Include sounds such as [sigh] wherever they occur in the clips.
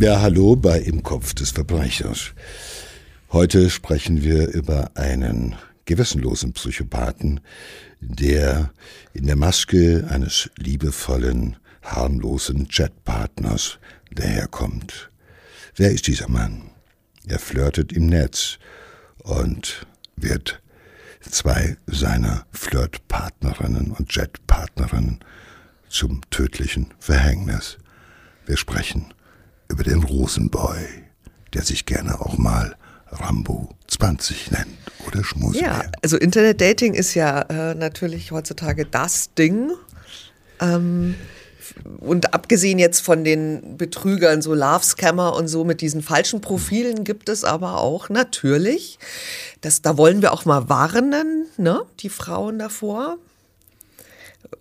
Ja, hallo bei Im Kopf des Verbrechers. Heute sprechen wir über einen gewissenlosen Psychopathen, der in der Maske eines liebevollen, harmlosen Chatpartners daherkommt. Wer ist dieser Mann? Er flirtet im Netz und wird zwei seiner Flirtpartnerinnen und Jetpartnerinnen zum tödlichen Verhängnis. Wir sprechen über den Rosenboy, der sich gerne auch mal Rambo 20 nennt oder Schmusi. Ja, also Internet-Dating ist ja äh, natürlich heutzutage das Ding. Ähm, und abgesehen jetzt von den Betrügern, so Love-Scammer und so mit diesen falschen Profilen gibt es aber auch natürlich, das, da wollen wir auch mal warnen, ne, die Frauen davor,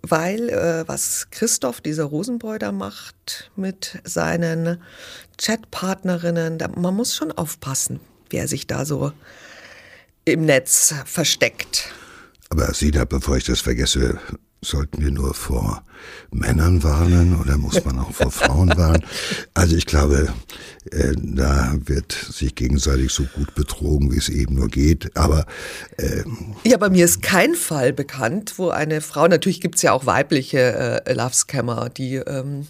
weil äh, was Christoph, dieser Rosenbräu, da macht mit seinen Chatpartnerinnen, da, man muss schon aufpassen, wer sich da so im Netz versteckt. Aber Sina, bevor ich das vergesse, sollten wir nur vor Männern warnen oder muss man auch vor Frauen warnen? Also ich glaube, äh, da wird sich gegenseitig so gut betrogen, wie es eben nur geht. Aber äh, ja, bei mir ist kein Fall bekannt, wo eine Frau, natürlich gibt's ja auch weibliche äh, Love-Scammer, die ähm,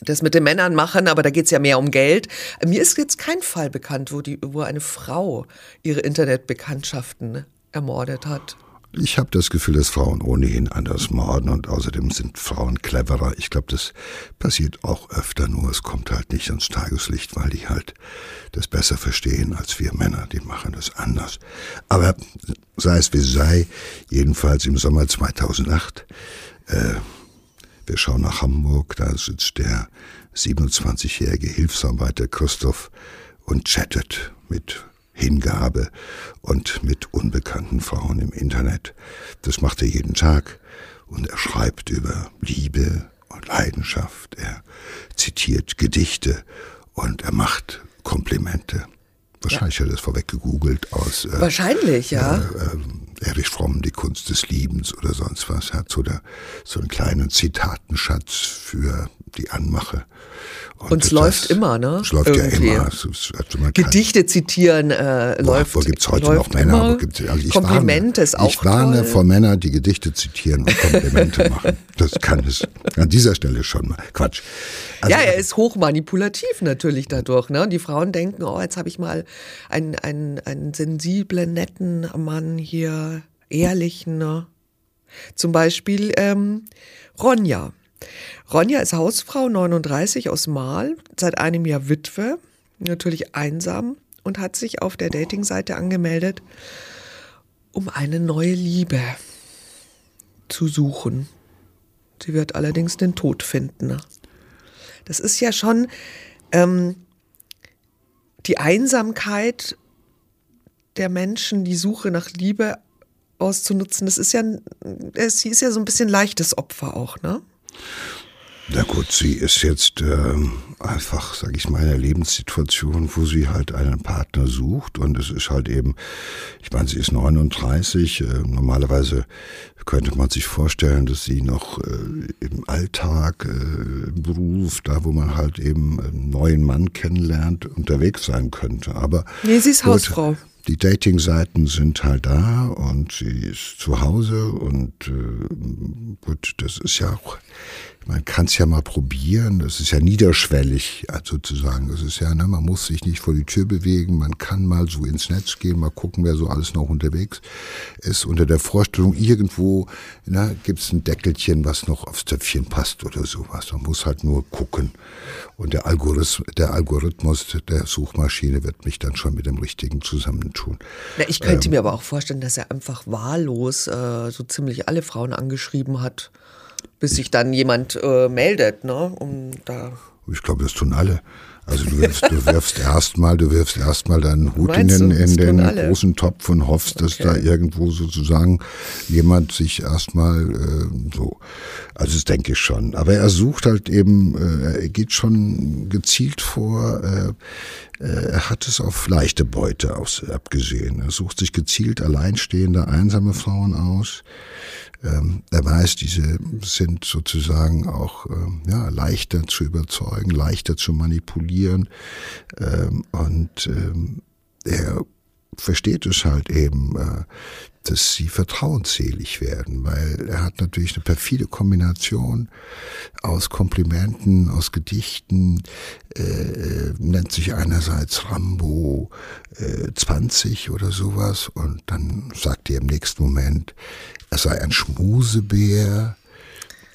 das mit den Männern machen, aber da geht's ja mehr um Geld. Mir ist jetzt kein Fall bekannt, wo, die, wo eine Frau ihre Internetbekanntschaften ermordet hat. Ich habe das Gefühl, dass Frauen ohnehin anders morden und außerdem sind Frauen cleverer. Ich glaube, das passiert auch öfter, nur es kommt halt nicht ans Tageslicht, weil die halt das besser verstehen als wir Männer. Die machen das anders. Aber sei es wie sei, jedenfalls im Sommer 2008, äh, wir schauen nach Hamburg, da sitzt der 27-jährige Hilfsarbeiter Christoph und chattet mit Hingabe und mit unbekannten Frauen im Internet. Das macht er jeden Tag und er schreibt über Liebe und Leidenschaft, er zitiert Gedichte und er macht Komplimente. Wahrscheinlich ja. hat er das vorweg gegoogelt aus. Äh, Wahrscheinlich, ja. Äh, äh, Erich Fromm, die Kunst des Liebens oder sonst was. Hat so, der, so einen kleinen Zitatenschatz für die Anmache. Und es läuft immer, ne? Es läuft Irgendwie. ja immer. Es, es, also Gedichte zitieren äh, Boah, läuft. Wo gibt's heute noch Männer? Wo gibt's, also ich Komplimente warne, ist auch Ich warne toll. vor Männern, die Gedichte zitieren und Komplimente [laughs] machen. Das kann es an dieser Stelle schon mal. Quatsch. Also, ja, er ist hochmanipulativ natürlich dadurch. Ne? Und die Frauen denken, oh, jetzt habe ich mal einen, einen, einen sensiblen, netten Mann hier, ehrlichen. Ne? Zum Beispiel ähm, Ronja. Ronja ist Hausfrau, 39 aus Mahl, seit einem Jahr Witwe, natürlich einsam und hat sich auf der Datingseite angemeldet, um eine neue Liebe zu suchen. Sie wird allerdings den Tod finden. Das ist ja schon ähm, die Einsamkeit der Menschen, die Suche nach Liebe auszunutzen. Das ist ja, sie ist ja so ein bisschen leichtes Opfer auch, ne? Na gut, sie ist jetzt äh, einfach, sag ich mal, in einer Lebenssituation, wo sie halt einen Partner sucht und es ist halt eben, ich meine, sie ist 39, äh, normalerweise könnte man sich vorstellen, dass sie noch äh, im Alltag, äh, im Beruf, da wo man halt eben einen neuen Mann kennenlernt, unterwegs sein könnte. Aber nee, sie ist gut, Hausfrau die Dating-Seiten sind halt da und sie ist zu Hause und äh, gut, das ist ja auch, man kann es ja mal probieren, das ist ja niederschwellig sozusagen, das ist ja, ne, man muss sich nicht vor die Tür bewegen, man kann mal so ins Netz gehen, mal gucken, wer so alles noch unterwegs ist, unter der Vorstellung, irgendwo ne, gibt es ein Deckelchen, was noch aufs Töpfchen passt oder sowas, man muss halt nur gucken. Und der Algorithmus, der Algorithmus der Suchmaschine wird mich dann schon mit dem Richtigen zusammentun. Na, ich könnte ähm, mir aber auch vorstellen, dass er einfach wahllos äh, so ziemlich alle Frauen angeschrieben hat, bis sich dann jemand äh, meldet, ne? Um da ich glaube, das tun alle. Also du wirfst, du wirfst erstmal, du wirfst erstmal deinen Hut in den, in den großen Topf und hoffst, dass okay. da irgendwo sozusagen jemand sich erstmal äh, so. Also das denke ich schon. Aber er sucht halt eben, äh, er geht schon gezielt vor. Äh, äh, er hat es auf leichte Beute aus, abgesehen. Er sucht sich gezielt alleinstehende, einsame Frauen aus ähm, er weiß, diese sind sozusagen auch ähm, ja, leichter zu überzeugen, leichter zu manipulieren. Ähm, und ähm, er versteht es halt eben, äh, dass sie vertrauensselig werden, weil er hat natürlich eine perfide Kombination aus Komplimenten, aus Gedichten, äh, äh nennt sich einerseits Rambo äh, 20 oder sowas und dann sagt er im nächsten Moment, er sei ein Schmusebär.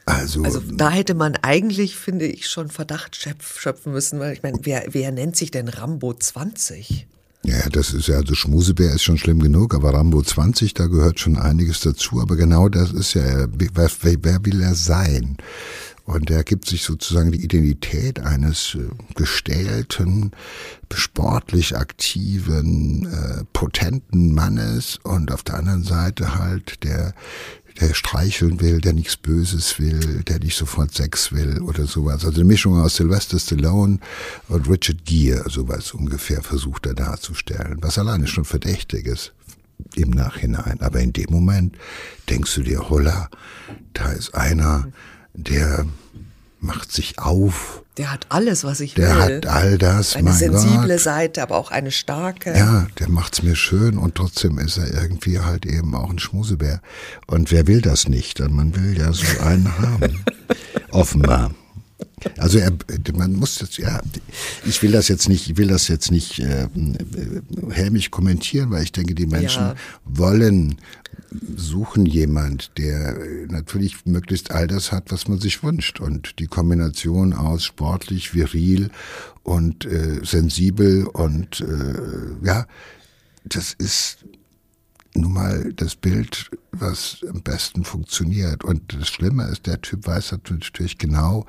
Also, also da hätte man eigentlich, finde ich, schon Verdacht schöpfen müssen, weil ich meine, wer, wer nennt sich denn Rambo 20? Ja, das ist ja, also Schmusebär ist schon schlimm genug, aber Rambo 20, da gehört schon einiges dazu. Aber genau das ist ja, wer, wer will er sein? Und er gibt sich sozusagen die Identität eines äh, gestählten, sportlich aktiven, äh, potenten Mannes und auf der anderen Seite halt der der streicheln will, der nichts Böses will, der nicht sofort Sex will oder sowas. Also eine Mischung aus Sylvester Stallone und Richard Gere, sowas ungefähr versucht er darzustellen, was alleine schon verdächtig ist im Nachhinein. Aber in dem Moment denkst du dir, holla, da ist einer, der macht sich auf. Der hat alles, was ich der will. Der hat all das. Eine sensible Gott. Seite, aber auch eine starke. Ja, der macht's mir schön und trotzdem ist er irgendwie halt eben auch ein Schmusebär. Und wer will das nicht? Man will ja so einen [laughs] haben. Offenbar. Also er, man muss jetzt, ja, ich will das jetzt nicht, ich will das jetzt nicht äh, hämisch kommentieren, weil ich denke, die Menschen ja. wollen suchen jemand, der natürlich möglichst all das hat, was man sich wünscht. Und die Kombination aus sportlich, viril und äh, sensibel und äh, ja, das ist nun mal das Bild, was am besten funktioniert. Und das Schlimme ist, der Typ weiß natürlich genau,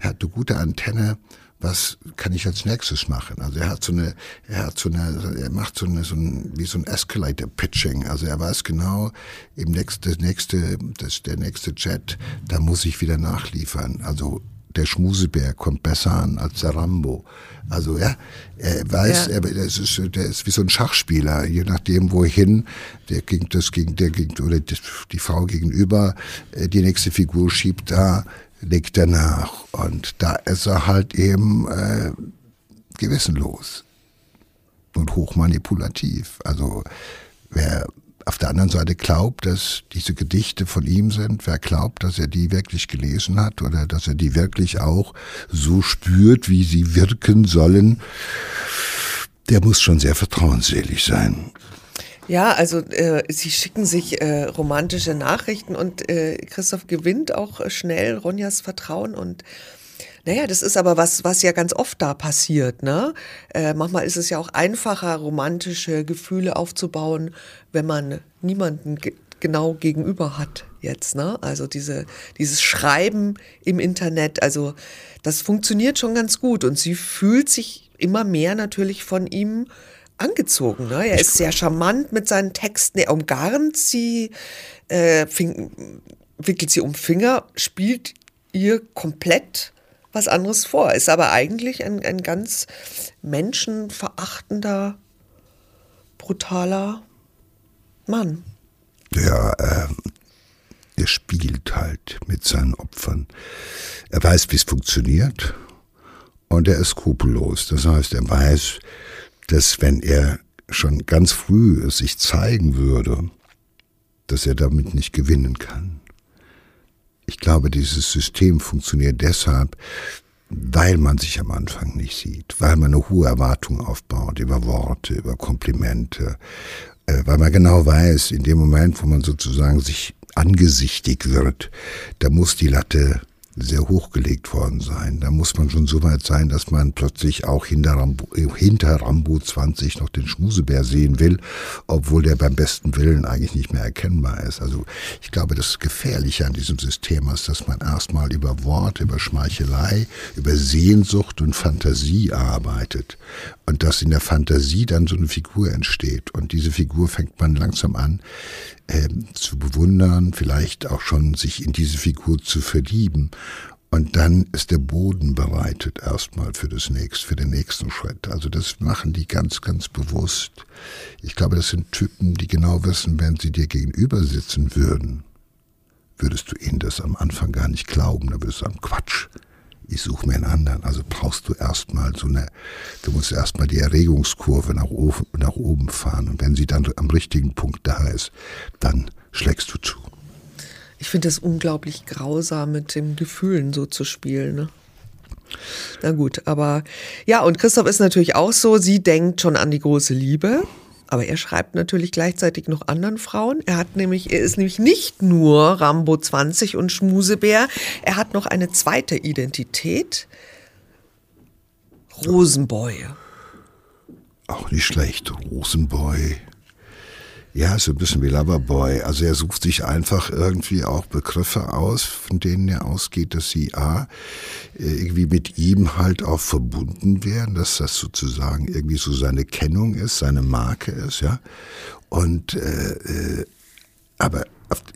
er hat eine gute Antenne, was kann ich als nächstes machen? Also er hat so eine, er hat so eine, er macht so eine, so ein, wie so ein Escalator Pitching. Also er weiß genau, im nächsten, das nächste, das, der nächste Jet, da muss ich wieder nachliefern. Also der Schmusebär kommt besser an als der Rambo. Also ja, er weiß, ja. er, das ist, der ist wie so ein Schachspieler, je nachdem wohin, der gegen das gegen der gegen oder die, die Frau gegenüber äh, die nächste Figur schiebt, da legt er nach und da ist er halt eben äh, gewissenlos und hochmanipulativ. Also wer auf der anderen Seite glaubt, dass diese Gedichte von ihm sind, wer glaubt, dass er die wirklich gelesen hat oder dass er die wirklich auch so spürt, wie sie wirken sollen, der muss schon sehr vertrauensselig sein. Ja, also äh, sie schicken sich äh, romantische Nachrichten und äh, Christoph gewinnt auch schnell Ronjas Vertrauen und naja, das ist aber was, was ja ganz oft da passiert. Ne? Äh, manchmal ist es ja auch einfacher, romantische Gefühle aufzubauen, wenn man niemanden ge genau gegenüber hat jetzt. Ne? Also diese, dieses Schreiben im Internet, also das funktioniert schon ganz gut und sie fühlt sich immer mehr natürlich von ihm angezogen. Ne? Er ist sehr charmant mit seinen Texten. Er umgarnt sie, äh, fing, wickelt sie um Finger, spielt ihr komplett was anderes vor. Ist aber eigentlich ein, ein ganz menschenverachtender, brutaler Mann. Ja, äh, er spielt halt mit seinen Opfern. Er weiß, wie es funktioniert und er ist skrupellos. Das heißt, er weiß, dass wenn er schon ganz früh sich zeigen würde, dass er damit nicht gewinnen kann. Ich glaube, dieses System funktioniert deshalb, weil man sich am Anfang nicht sieht, weil man eine hohe Erwartung aufbaut über Worte, über Komplimente, äh, weil man genau weiß, in dem Moment, wo man sozusagen sich angesichtig wird, da muss die Latte sehr hochgelegt worden sein. Da muss man schon so weit sein, dass man plötzlich auch hinter Rambo, hinter Rambo 20 noch den Schmusebär sehen will, obwohl der beim besten Willen eigentlich nicht mehr erkennbar ist. Also ich glaube, das Gefährliche an diesem System ist, dass man erstmal über Worte, über Schmeichelei, über Sehnsucht und Fantasie arbeitet und dass in der Fantasie dann so eine Figur entsteht und diese Figur fängt man langsam an äh, zu bewundern, vielleicht auch schon sich in diese Figur zu verlieben. Und dann ist der Boden bereitet erstmal für das nächste, für den nächsten Schritt. Also das machen die ganz, ganz bewusst. Ich glaube, das sind Typen, die genau wissen, wenn sie dir gegenüber sitzen würden, würdest du ihnen das am Anfang gar nicht glauben. Da würdest du sagen, Quatsch. Ich suche mir einen anderen. Also brauchst du erstmal so eine, du musst erstmal die Erregungskurve nach oben, nach oben fahren. Und wenn sie dann am richtigen Punkt da ist, dann schlägst du zu. Ich finde es unglaublich grausam, mit den Gefühlen so zu spielen. Ne? Na gut, aber ja, und Christoph ist natürlich auch so, sie denkt schon an die große Liebe. Aber er schreibt natürlich gleichzeitig noch anderen Frauen. Er hat nämlich, er ist nämlich nicht nur Rambo 20 und Schmusebär. Er hat noch eine zweite Identität. Rosenboy. Auch nicht schlecht. Rosenboy. Ja, so ein bisschen wie Loverboy. Also er sucht sich einfach irgendwie auch Begriffe aus, von denen er ausgeht, dass sie A, irgendwie mit ihm halt auch verbunden werden, dass das sozusagen irgendwie so seine Kennung ist, seine Marke ist, ja. Und äh, äh aber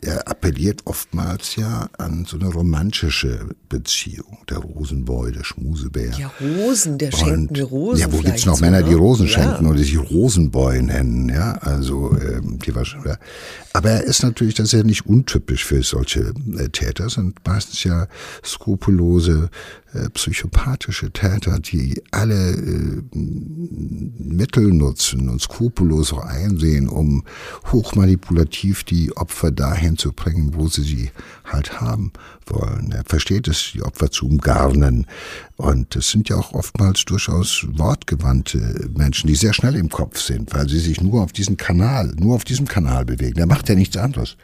er appelliert oftmals ja an so eine romantische Beziehung. Der Rosenboy, der Schmusebär. Ja, Rosen, der schenkt mir Rosen. Ja, wo gibt's noch Männer, die Rosen schenken ja. oder sich Rosenboy nennen, ja? Also, ähm, die war schon, ja. Aber er ist natürlich, das ist ja nicht untypisch für solche äh, Täter, sind meistens ja skrupellose, äh, psychopathische Täter, die alle äh, Mittel nutzen und skrupellos einsehen, um hochmanipulativ die Opfer dahin zu bringen, wo sie sie halt haben wollen. Er versteht es, die Opfer zu umgarnen. Und es sind ja auch oftmals durchaus wortgewandte Menschen, die sehr schnell im Kopf sind, weil sie sich nur auf diesen Kanal, nur auf diesem Kanal bewegen. Der macht ja nichts anderes.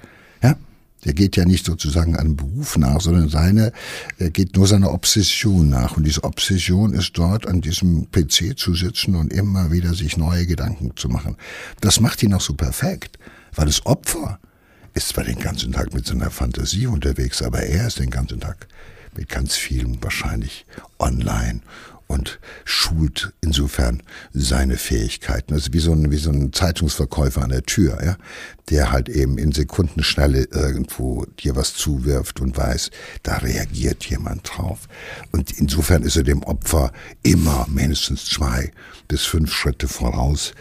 Der geht ja nicht sozusagen einem Beruf nach, sondern seine, er geht nur seiner Obsession nach. Und diese Obsession ist dort an diesem PC zu sitzen und immer wieder sich neue Gedanken zu machen. Das macht ihn auch so perfekt, weil das Opfer ist zwar den ganzen Tag mit seiner Fantasie unterwegs, aber er ist den ganzen Tag mit ganz vielen wahrscheinlich online und schult insofern seine Fähigkeiten. Das ist wie so ein, wie so ein Zeitungsverkäufer an der Tür, ja, der halt eben in Sekundenschnelle irgendwo dir was zuwirft und weiß, da reagiert jemand drauf. Und insofern ist er dem Opfer immer mindestens zwei bis fünf Schritte voraus.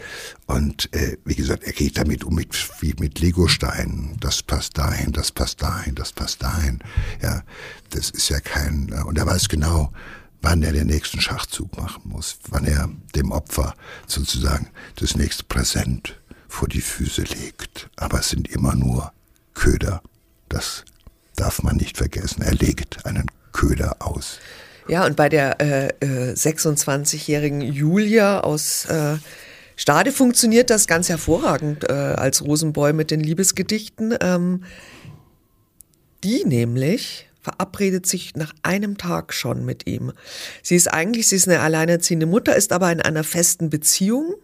Und äh, wie gesagt, er geht damit um mit, wie mit Legosteinen. Das passt dahin, das passt dahin, das passt dahin. Ja, das ist ja kein. Und er weiß genau, wann er den nächsten Schachzug machen muss, wann er dem Opfer sozusagen das nächste Präsent vor die Füße legt. Aber es sind immer nur Köder. Das darf man nicht vergessen. Er legt einen Köder aus. Ja, und bei der äh, äh, 26-jährigen Julia aus äh, Stade funktioniert das ganz hervorragend äh, als Rosenboy mit den Liebesgedichten. Ähm, die nämlich verabredet sich nach einem Tag schon mit ihm. Sie ist eigentlich, sie ist eine alleinerziehende Mutter, ist aber in einer festen Beziehung.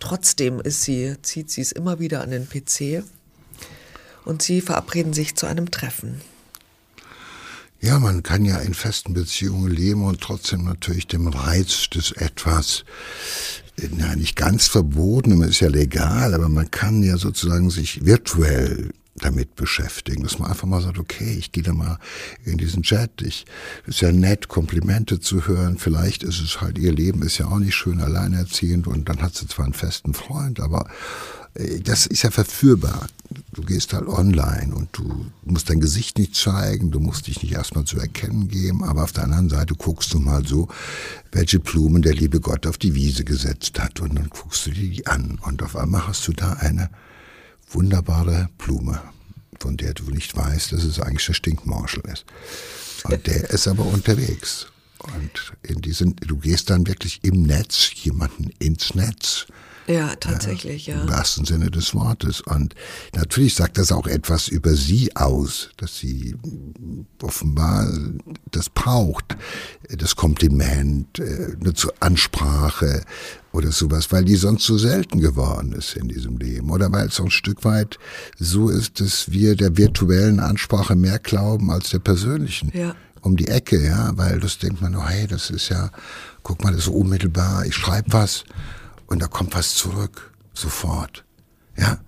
Trotzdem ist sie, zieht sie es immer wieder an den PC und sie verabreden sich zu einem Treffen. Ja, man kann ja in festen Beziehungen leben und trotzdem natürlich dem Reiz des etwas, na, nicht ganz verboten, ist ja legal, aber man kann ja sozusagen sich virtuell damit beschäftigen, dass man einfach mal sagt, okay, ich gehe da mal in diesen Chat. Ich ist ja nett, Komplimente zu hören. Vielleicht ist es halt, ihr Leben ist ja auch nicht schön alleinerziehend und dann hat sie zwar einen festen Freund, aber äh, das ist ja verführbar. Du gehst halt online und du musst dein Gesicht nicht zeigen, du musst dich nicht erstmal zu erkennen geben, aber auf der anderen Seite guckst du mal so, welche Blumen der liebe Gott auf die Wiese gesetzt hat und dann guckst du dir die an und auf einmal hast du da eine wunderbare Blume, von der du nicht weißt, dass es eigentlich der Stinkmorschel ist. Und [laughs] der ist aber unterwegs. Und in diesen, du gehst dann wirklich im Netz jemanden ins Netz. Ja, tatsächlich, ja. Im wahrsten Sinne des Wortes. Und natürlich sagt das auch etwas über sie aus, dass sie offenbar das braucht, das Kompliment, äh, eine Ansprache, oder sowas, weil die sonst so selten geworden ist in diesem Leben. Oder weil es auch ein Stück weit so ist, dass wir der virtuellen Ansprache mehr glauben als der persönlichen. Ja. Um die Ecke, ja, weil das denkt man, oh, hey, das ist ja, guck mal, das ist so unmittelbar, ich schreibe was und da kommt was zurück, sofort. Ja.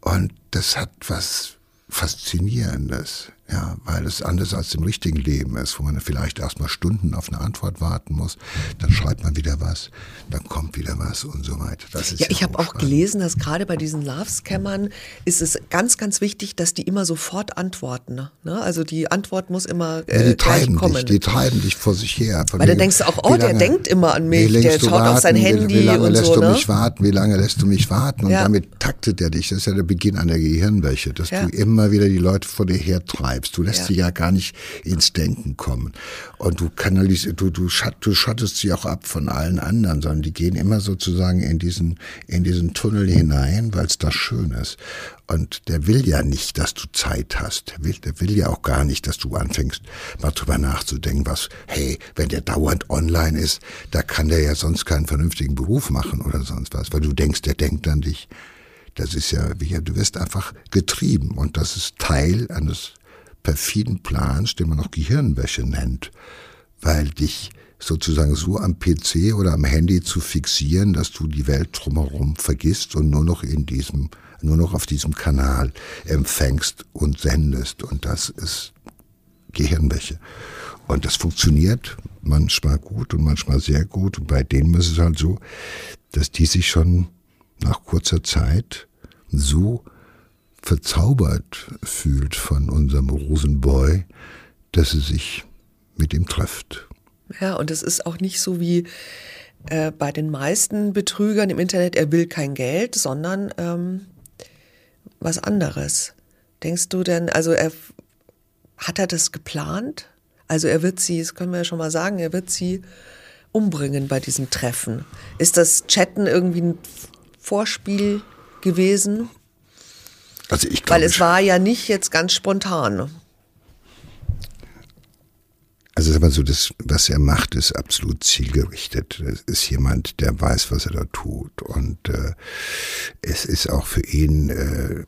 Und das hat was Faszinierendes. Ja, weil es anders als im richtigen Leben ist, wo man vielleicht erstmal Stunden auf eine Antwort warten muss, dann schreibt man wieder was, dann kommt wieder was und so weiter. Das ist ja, ja ich habe auch gelesen, dass gerade bei diesen Love-Scammern ist es ganz, ganz wichtig, dass die immer sofort antworten. Ne? ne? Also die Antwort muss immer äh, ja, die treiben kommen. Dich, die treiben dich vor sich her. Weil dann denkst du auch, oh, der denkt immer an mich, der schaut warten, auf sein Handy wie, wie lange und lässt so. Du ne? mich warten, wie lange lässt du mich warten? Und ja. damit taktet er dich. Das ist ja der Beginn einer Gehirnwäsche, dass du immer wieder die Leute vor dir hertreibst. Du lässt sie ja gar nicht ins Denken kommen. Und du kanalisierst, du, du, schatt, du schottest sie auch ab von allen anderen, sondern die gehen immer sozusagen in diesen, in diesen Tunnel hinein, weil es da schön ist. Und der will ja nicht, dass du Zeit hast. Der will, der will ja auch gar nicht, dass du anfängst, mal drüber nachzudenken, was, hey, wenn der dauernd online ist, da kann der ja sonst keinen vernünftigen Beruf machen oder sonst was, weil du denkst, der denkt an dich. Das ist ja, wie, du wirst einfach getrieben und das ist Teil eines perfiden Plans, den man auch Gehirnwäsche nennt, weil dich sozusagen so am PC oder am Handy zu fixieren, dass du die Welt drumherum vergisst und nur noch in diesem, nur noch auf diesem Kanal empfängst und sendest. Und das ist Gehirnwäsche. Und das funktioniert manchmal gut und manchmal sehr gut. Und bei denen ist es halt so, dass die sich schon nach kurzer Zeit so verzaubert fühlt von unserem Rosenboy, dass sie sich mit ihm trifft. Ja, und es ist auch nicht so wie äh, bei den meisten Betrügern im Internet, er will kein Geld, sondern ähm, was anderes. Denkst du denn, also er hat er das geplant? Also er wird sie, das können wir ja schon mal sagen, er wird sie umbringen bei diesem Treffen. Ist das Chatten irgendwie ein Vorspiel gewesen? Also ich Weil es war ja nicht jetzt ganz spontan. Also sag mal so, das, was er macht, ist absolut zielgerichtet. Es ist jemand, der weiß, was er da tut. Und äh, es ist auch für ihn, äh,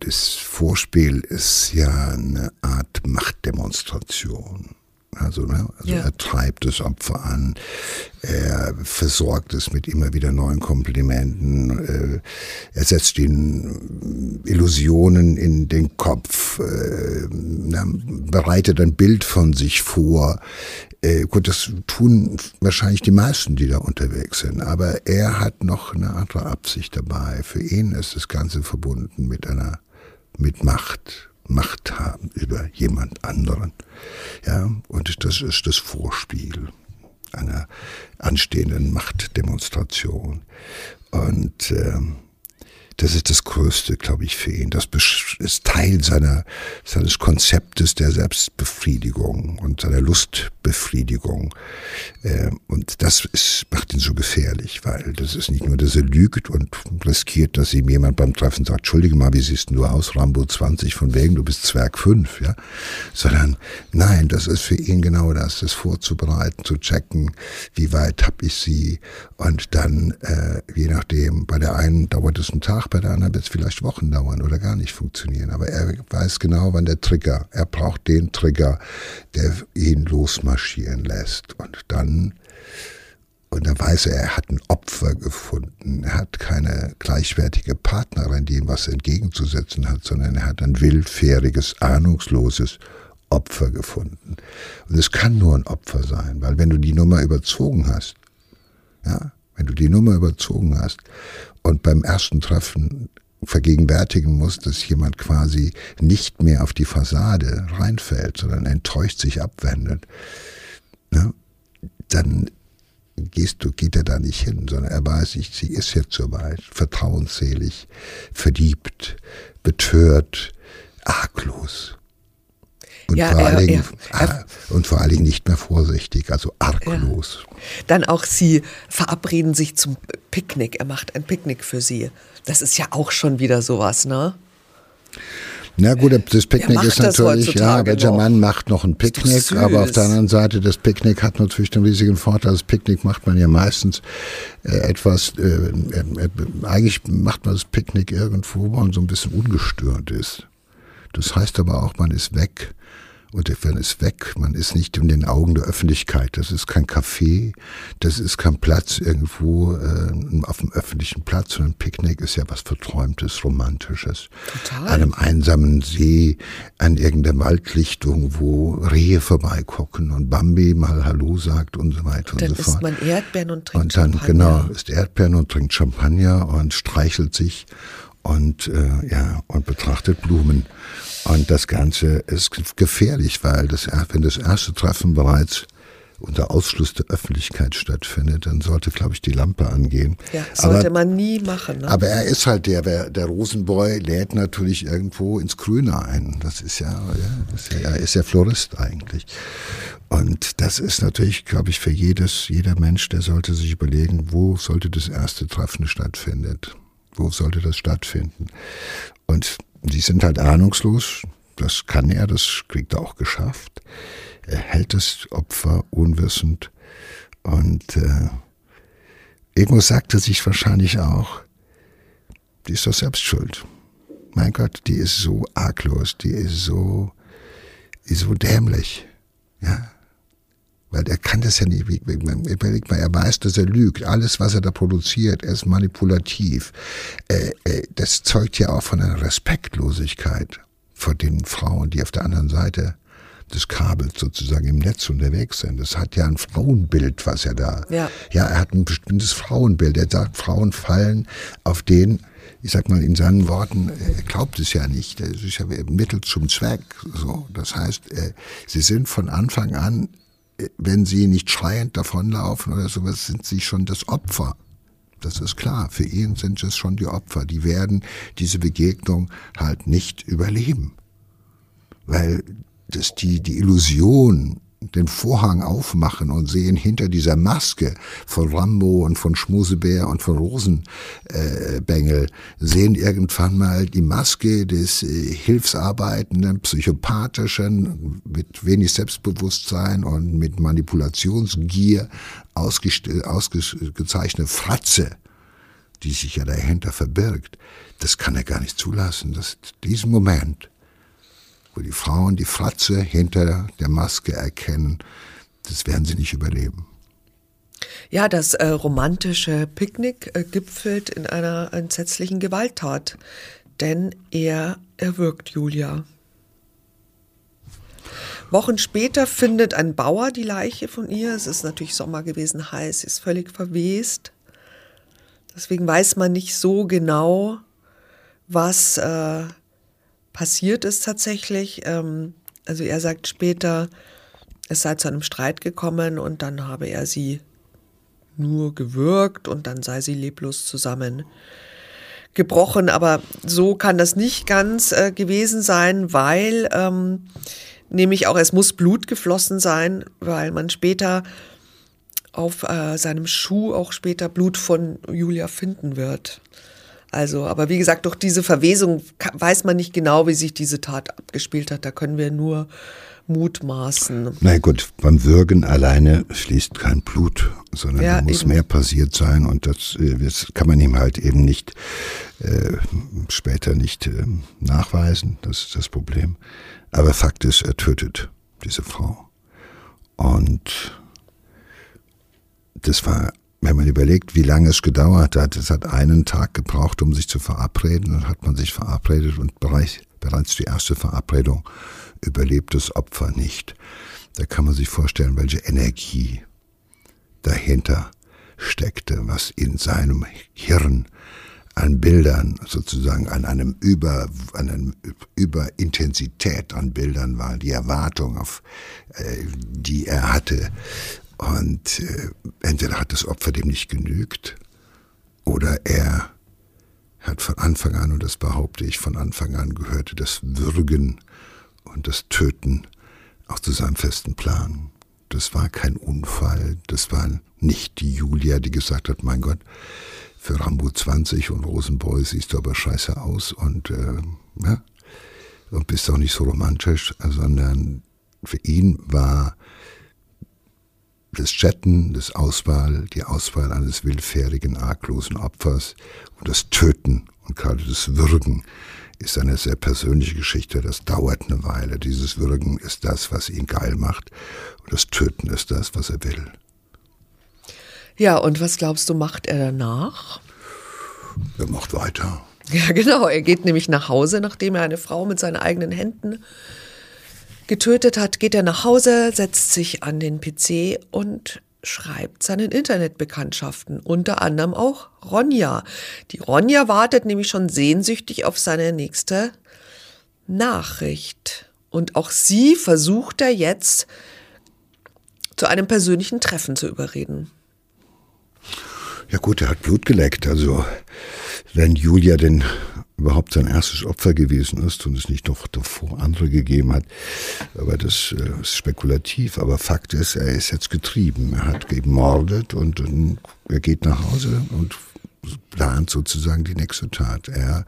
das Vorspiel ist ja eine Art Machtdemonstration. Also, ne? also ja. er treibt das Opfer an, er versorgt es mit immer wieder neuen Komplimenten, äh, er setzt ihnen Illusionen in den Kopf, äh, na, bereitet ein Bild von sich vor. Äh, gut, das tun wahrscheinlich die meisten, die da unterwegs sind, aber er hat noch eine andere Absicht dabei. Für ihn ist das Ganze verbunden mit einer, mit Macht, Macht haben über jemand anderen. Ja, und das ist das Vorspiel einer anstehenden Machtdemonstration. Und ähm, das ist das Größte, glaube ich, für ihn. Das ist Teil seiner, seines Konzeptes der Selbstbefriedigung und seiner Lustbefriedigung. Ähm, und das ist, macht ihn so gefährlich, weil das ist nicht nur, dass er lügt und riskiert, dass ihm jemand beim Treffen sagt, Entschuldige mal, wie siehst du aus, Rambo 20, von wegen, du bist Zwerg 5, ja? Sondern, nein, das ist für ihn genau das, das vorzubereiten, zu checken, wie weit habe ich sie und dann, äh, je nachdem, bei der einen dauert es einen Tag, bei der anderen wird es vielleicht Wochen dauern oder gar nicht funktionieren. Aber er weiß genau, wann der Trigger, er braucht den Trigger, der ihn losmarschieren lässt. Und dann, und dann weiß er, er hat ein Opfer gefunden. Er hat keine gleichwertige Partnerin, die ihm was entgegenzusetzen hat, sondern er hat ein willfähriges, ahnungsloses Opfer gefunden. Und es kann nur ein Opfer sein, weil wenn du die Nummer überzogen hast, ja, wenn du die Nummer überzogen hast und beim ersten Treffen vergegenwärtigen musst, dass jemand quasi nicht mehr auf die Fassade reinfällt, sondern enttäuscht sich abwendet, ne, dann gehst du, geht er da nicht hin, sondern er weiß nicht, sie ist jetzt soweit, vertrauensselig, verliebt, betört, arglos. Und, ja, vor er, allen Dingen, er, und vor allen Dingen nicht mehr vorsichtig, also arglos. Ja. Dann auch sie verabreden sich zum Picknick. Er macht ein Picknick für sie. Das ist ja auch schon wieder sowas, ne? Na gut, das Picknick ist natürlich, ja, welcher Mann macht noch ein Picknick, aber auf der anderen Seite, das Picknick hat natürlich den riesigen Vorteil, das Picknick macht man ja meistens äh, etwas, äh, äh, eigentlich macht man das Picknick irgendwo, wo man so ein bisschen ungestört ist. Das heißt aber auch, man ist weg und man ist weg. Man ist nicht in den Augen der Öffentlichkeit. Das ist kein Café, das ist kein Platz irgendwo äh, auf dem öffentlichen Platz, sondern Picknick ist ja was Verträumtes, Romantisches. Total. An einem einsamen See, an irgendeiner Waldlichtung, wo Rehe vorbeigucken und Bambi mal Hallo sagt und so weiter und, und so fort. Dann isst man Erdbeeren und trinkt Und dann, Champagner. genau, isst Erdbeeren und trinkt Champagner und streichelt sich und äh, ja und betrachtet Blumen. Und das Ganze ist gefährlich, weil das, wenn das erste Treffen bereits unter Ausschluss der Öffentlichkeit stattfindet, dann sollte, glaube ich, die Lampe angehen. Ja, sollte aber, man nie machen. Ne? Aber er ist halt der, der Rosenboy lädt natürlich irgendwo ins Grüne ein. Das ist ja, ja, das ist ja er ist ja Florist eigentlich. Und das ist natürlich, glaube ich, für jedes, jeder Mensch, der sollte sich überlegen, wo sollte das erste Treffen stattfinden? Wo sollte das stattfinden? Und die sind halt ahnungslos. Das kann er, das kriegt er auch geschafft. Er hält das Opfer unwissend. Und äh, irgendwo sagt er sich wahrscheinlich auch, die ist doch selbst schuld. Mein Gott, die ist so arglos, die ist so, ist so dämlich. Ja, weil er kann das ja nicht, überlegt mal, er weiß, dass er lügt. Alles, was er da produziert, er ist manipulativ. Äh, äh, das zeugt ja auch von einer Respektlosigkeit vor den Frauen, die auf der anderen Seite des Kabels sozusagen im Netz unterwegs sind. Das hat ja ein Frauenbild, was er da. Ja. ja, er hat ein bestimmtes Frauenbild. Er sagt, Frauen fallen auf den, ich sag mal in seinen Worten, er glaubt es ja nicht. Es ist ja Mittel zum Zweck. So, das heißt, äh, sie sind von Anfang an wenn sie nicht schreiend davonlaufen oder sowas, sind sie schon das Opfer. Das ist klar. Für ihn sind es schon die Opfer. Die werden diese Begegnung halt nicht überleben. Weil das die, die Illusion den Vorhang aufmachen und sehen hinter dieser Maske von Rambo und von Schmusebär und von Rosenbengel, sehen irgendwann mal die Maske des äh, hilfsarbeitenden, psychopathischen, mit wenig Selbstbewusstsein und mit Manipulationsgier ausgezeichnete Fratze, die sich ja dahinter verbirgt. Das kann er gar nicht zulassen. dass diesen Moment wo die Frauen die Fratze hinter der Maske erkennen, das werden sie nicht überleben. Ja, das äh, romantische Picknick äh, gipfelt in einer entsetzlichen Gewalttat, denn er erwürgt Julia. Wochen später findet ein Bauer die Leiche von ihr. Es ist natürlich Sommer gewesen, heiß, sie ist völlig verwest. Deswegen weiß man nicht so genau, was äh, passiert ist tatsächlich. Ähm, also er sagt später, es sei zu einem Streit gekommen und dann habe er sie nur gewürgt und dann sei sie leblos zusammengebrochen. Aber so kann das nicht ganz äh, gewesen sein, weil ähm, nämlich auch es muss Blut geflossen sein, weil man später auf äh, seinem Schuh auch später Blut von Julia finden wird. Also, aber wie gesagt, durch diese Verwesung weiß man nicht genau, wie sich diese Tat abgespielt hat. Da können wir nur mutmaßen. Na gut, beim Würgen alleine fließt kein Blut, sondern ja, da muss eben. mehr passiert sein und das, äh, das, kann man ihm halt eben nicht äh, später nicht äh, nachweisen. Das ist das Problem. Aber Fakt ist, er tötet diese Frau. Und das war wenn man überlegt, wie lange es gedauert hat, es hat einen Tag gebraucht, um sich zu verabreden, dann hat man sich verabredet und bereits, die erste Verabredung überlebt das Opfer nicht. Da kann man sich vorstellen, welche Energie dahinter steckte, was in seinem Hirn an Bildern sozusagen an einem über an einem Überintensität an Bildern war, die Erwartung auf äh, die er hatte und äh, entweder hat das Opfer dem nicht genügt oder er hat von Anfang an, und das behaupte ich, von Anfang an gehörte das Würgen und das Töten auch zu seinem festen Plan. Das war kein Unfall, das war nicht die Julia, die gesagt hat, mein Gott, für Rambo 20 und Rosenboy siehst du aber scheiße aus und, äh, ja, und bist auch nicht so romantisch, sondern für ihn war das Chatten, das Auswahl, die Auswahl eines willfährigen, arglosen Opfers und das Töten und gerade das Würgen ist eine sehr persönliche Geschichte. Das dauert eine Weile. Dieses Würgen ist das, was ihn geil macht. Und das Töten ist das, was er will. Ja, und was glaubst du, macht er danach? Er macht weiter. Ja, [laughs] genau. Er geht nämlich nach Hause, nachdem er eine Frau mit seinen eigenen Händen getötet hat, geht er nach Hause, setzt sich an den PC und schreibt seinen Internetbekanntschaften, unter anderem auch Ronja. Die Ronja wartet nämlich schon sehnsüchtig auf seine nächste Nachricht. Und auch sie versucht er jetzt zu einem persönlichen Treffen zu überreden. Ja gut, er hat Blut geleckt. Also wenn Julia denn überhaupt sein erstes Opfer gewesen ist und es nicht noch davor andere gegeben hat. Aber das äh, ist spekulativ. Aber Fakt ist, er ist jetzt getrieben. Er hat gemordet und, er geht nach Hause und plant sozusagen die nächste Tat. Er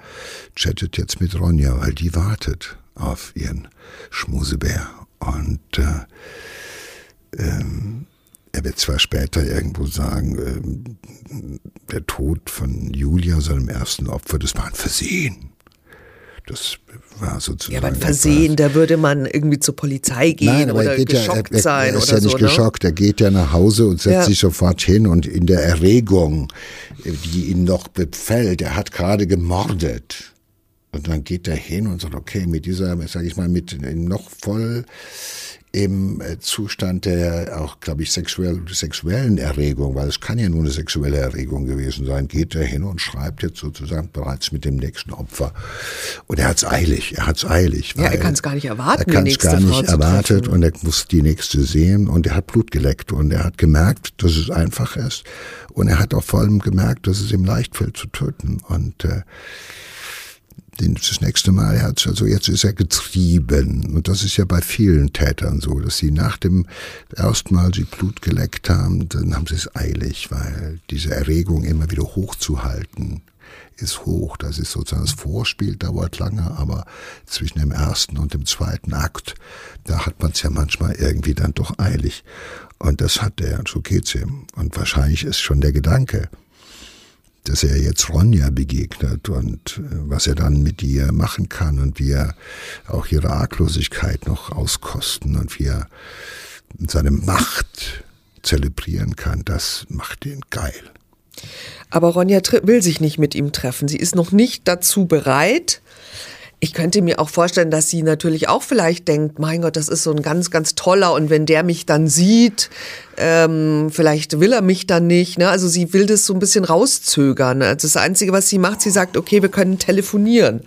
chattet jetzt mit Ronja, weil die wartet auf ihren Schmusebär. Und äh, ähm, er wird zwar später irgendwo sagen, äh, der Tod von Julia, seinem ersten Opfer, das war ein Versehen. Das war sozusagen. Ja, aber ein Versehen, da würde man irgendwie zur Polizei gehen Nein, aber oder er geht geschockt ja, er, sein. Er ist ja nicht so, ne? geschockt, er geht ja nach Hause und setzt ja. sich sofort hin und in der Erregung, die ihn noch befällt, er hat gerade gemordet. Und dann geht er hin und sagt, okay, mit dieser, sag ich mal, mit noch voll im äh, Zustand der auch, glaube ich, sexuell, sexuellen Erregung, weil es kann ja nur eine sexuelle Erregung gewesen sein, geht er hin und schreibt jetzt sozusagen bereits mit dem nächsten Opfer. Und er hat es eilig, er hat es eilig. Ja, er kann es gar nicht erwarten. Er kann es gar nicht erwartet und er muss die nächste sehen und er hat Blut geleckt und er hat gemerkt, dass es einfach ist und er hat auch vor allem gemerkt, dass es ihm leicht fällt zu töten und äh, das nächste Mal, er hat also jetzt ist er getrieben. Und das ist ja bei vielen Tätern so, dass sie nach dem ersten Mal sie Blut geleckt haben, dann haben sie es eilig, weil diese Erregung immer wieder hochzuhalten ist hoch. Das ist sozusagen das Vorspiel, dauert lange, aber zwischen dem ersten und dem zweiten Akt, da hat man es ja manchmal irgendwie dann doch eilig. Und das hat er, so geht's ihm. Und wahrscheinlich ist schon der Gedanke, dass er jetzt Ronja begegnet und äh, was er dann mit ihr machen kann und wie er auch ihre Arglosigkeit noch auskosten und wie er seine Macht zelebrieren kann, das macht ihn geil. Aber Ronja will sich nicht mit ihm treffen. Sie ist noch nicht dazu bereit. Ich könnte mir auch vorstellen, dass sie natürlich auch vielleicht denkt, mein Gott, das ist so ein ganz, ganz toller und wenn der mich dann sieht, ähm, vielleicht will er mich dann nicht. Ne? Also sie will das so ein bisschen rauszögern. Also das Einzige, was sie macht, sie sagt, okay, wir können telefonieren.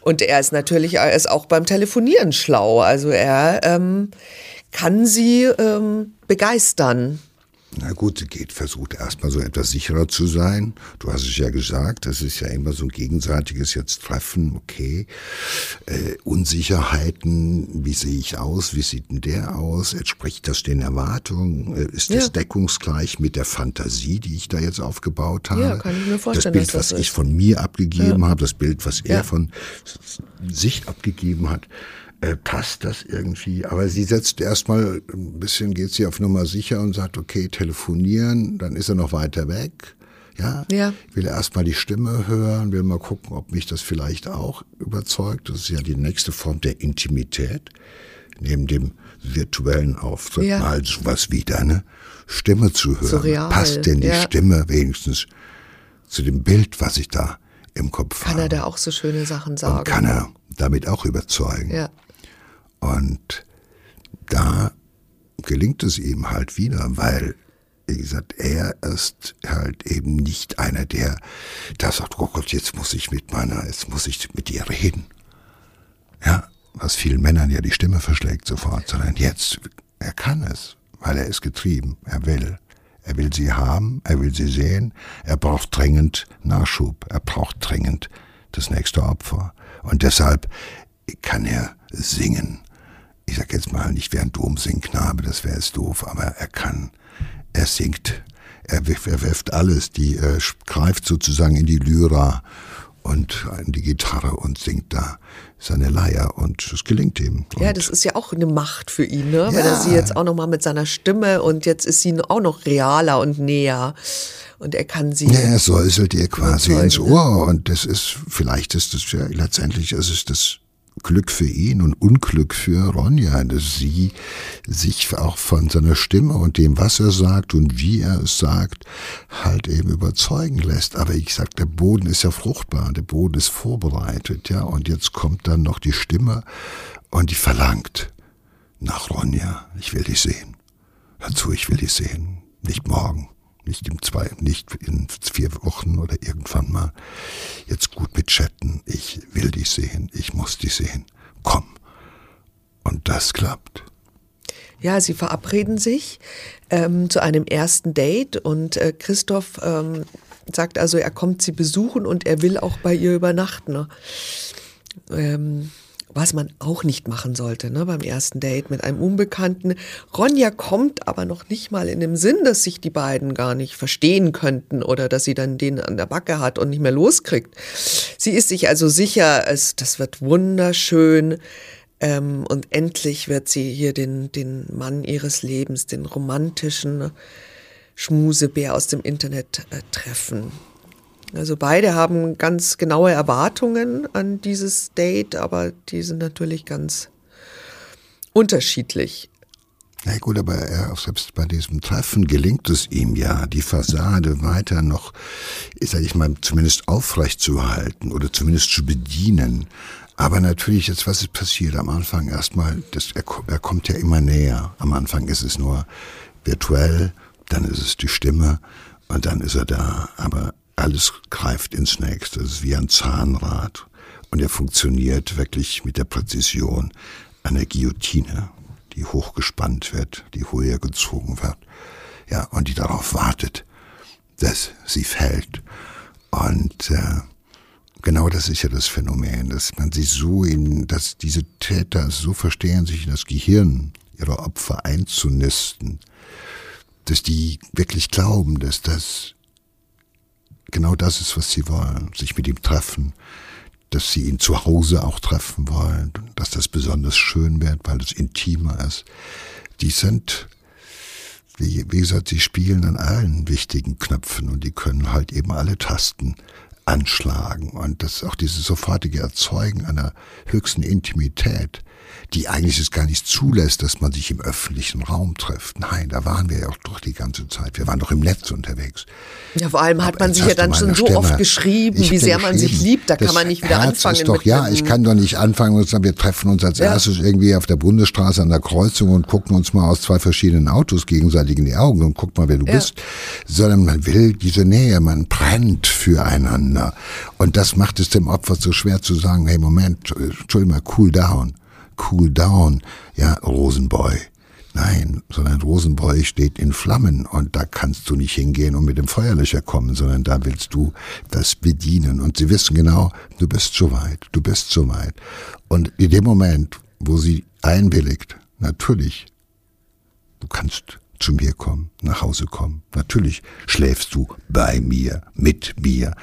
Und er ist natürlich er ist auch beim Telefonieren schlau. Also er ähm, kann sie ähm, begeistern. Na gut, geht, versucht erstmal so etwas sicherer zu sein. Du hast es ja gesagt, das ist ja immer so ein gegenseitiges jetzt Treffen, okay. Äh, Unsicherheiten, wie sehe ich aus, wie sieht denn der aus? Entspricht das den Erwartungen? Äh, ist das ja. deckungsgleich mit der Fantasie, die ich da jetzt aufgebaut habe? Ja, kann ich mir vorstellen. Das Bild, was das ich von mir abgegeben ja. habe, das Bild, was er von sich abgegeben hat äh, passt das irgendwie. Aber sie setzt erstmal ein bisschen, geht sie auf Nummer sicher und sagt, okay, telefonieren, dann ist er noch weiter weg. Ja, ja. will erstmal die Stimme hören, will mal gucken, ob mich das vielleicht auch überzeugt. Das ist ja die nächste Form der Intimität. Neben dem virtuellen Auftritt ja. mal sowas wie deine Stimme zu hören. Surreal. Passt denn die ja. Stimme wenigstens zu dem Bild, was ich da im Kopf kann habe? Kann er da auch so schöne Sachen sagen? Und kann er damit auch überzeugen? Ja. Und da gelingt es ihm halt wieder, weil, wie gesagt, er ist halt eben nicht einer, der da sagt, oh Gott, jetzt muss ich mit meiner, jetzt muss ich mit ihr reden. Ja, was vielen Männern ja die Stimme verschlägt sofort, sondern jetzt, er kann es, weil er ist getrieben, er will. Er will sie haben, er will sie sehen, er braucht dringend Nachschub, er braucht dringend das nächste Opfer. Und deshalb kann er singen ich sag jetzt mal nicht wie ein Domsingknabe, das wäre jetzt doof, aber er kann, er singt, er, wirft, er wirft alles, die äh, greift sozusagen in die Lyra und in die Gitarre und singt da seine Leier und es gelingt ihm. ja, das ist ja auch eine Macht für ihn, ne? Ja. Weil er sie jetzt auch noch mal mit seiner Stimme und jetzt ist sie auch noch realer und näher. Und er kann sie. Ja, er säuselt ihr quasi ins? Ohr. Und das ist, vielleicht ist das ja, letztendlich ist es das Glück für ihn und Unglück für Ronja, dass sie sich auch von seiner Stimme und dem, was er sagt und wie er es sagt, halt eben überzeugen lässt. Aber ich sag, der Boden ist ja fruchtbar, der Boden ist vorbereitet, ja. Und jetzt kommt dann noch die Stimme und die verlangt nach Ronja. Ich will dich sehen. Dazu, ich will dich sehen. Nicht morgen, nicht in zwei, nicht in vier Wochen oder irgendwann mal. Jetzt gut mit chatten. Ich will dich sehen. Ich muss dich sehen. Komm. Und das klappt. Ja, sie verabreden sich ähm, zu einem ersten Date und äh, Christoph ähm, sagt also, er kommt sie besuchen und er will auch bei ihr übernachten. Ne? Ähm, was man auch nicht machen sollte ne, beim ersten Date mit einem Unbekannten. Ronja kommt aber noch nicht mal in dem Sinn, dass sich die beiden gar nicht verstehen könnten oder dass sie dann den an der Backe hat und nicht mehr loskriegt. Sie ist sich also sicher, es, das wird wunderschön. Ähm, und endlich wird sie hier den, den Mann ihres Lebens, den romantischen Schmusebär aus dem Internet äh, treffen. Also beide haben ganz genaue Erwartungen an dieses Date, aber die sind natürlich ganz unterschiedlich. Na gut, aber er, selbst bei diesem Treffen gelingt es ihm ja, die Fassade weiter noch, sag ich mal, zumindest aufrecht zu halten oder zumindest zu bedienen. Aber natürlich, jetzt was ist passiert? Am Anfang erstmal, er, er kommt ja immer näher. Am Anfang ist es nur virtuell, dann ist es die Stimme und dann ist er da. Aber alles greift ins Nächste. Es ist wie ein Zahnrad. Und er funktioniert wirklich mit der Präzision einer Guillotine, die hochgespannt wird, die höher gezogen wird. Ja, und die darauf wartet, dass sie fällt. Und äh, genau das ist ja das Phänomen, dass man sich so in, dass diese Täter so verstehen, sich in das Gehirn ihrer Opfer einzunisten, dass die wirklich glauben, dass das genau das ist, was sie wollen, sich mit ihm treffen, dass sie ihn zu Hause auch treffen wollen, dass das besonders schön wird, weil es intimer ist. Die sind, wie, wie gesagt, sie spielen an allen wichtigen Knöpfen und die können halt eben alle Tasten anschlagen. Und das auch dieses sofortige Erzeugen einer höchsten Intimität die eigentlich es gar nicht zulässt, dass man sich im öffentlichen Raum trifft. Nein, da waren wir ja auch doch die ganze Zeit. Wir waren doch im Netz unterwegs. Ja, vor allem hat man sich ja dann schon so Stimme. oft geschrieben, wie sehr man sich liebt. Da kann man nicht wieder Herz anfangen. Ist doch, ja, ich kann doch nicht anfangen und sagen, wir treffen uns als ja. erstes irgendwie auf der Bundesstraße an der Kreuzung und gucken uns mal aus zwei verschiedenen Autos gegenseitig in die Augen und guck mal, wer du ja. bist. Sondern man will diese Nähe, man brennt füreinander. Und das macht es dem Opfer so schwer zu sagen, hey, Moment, Entschuldigung mal, cool down cool down, ja, Rosenboy. Nein, sondern Rosenboy steht in Flammen und da kannst du nicht hingehen und mit dem Feuerlöcher kommen, sondern da willst du das bedienen. Und sie wissen genau, du bist so weit, du bist so weit. Und in dem Moment, wo sie einwilligt, natürlich, du kannst zu mir kommen, nach Hause kommen. Natürlich schläfst du bei mir, mit mir.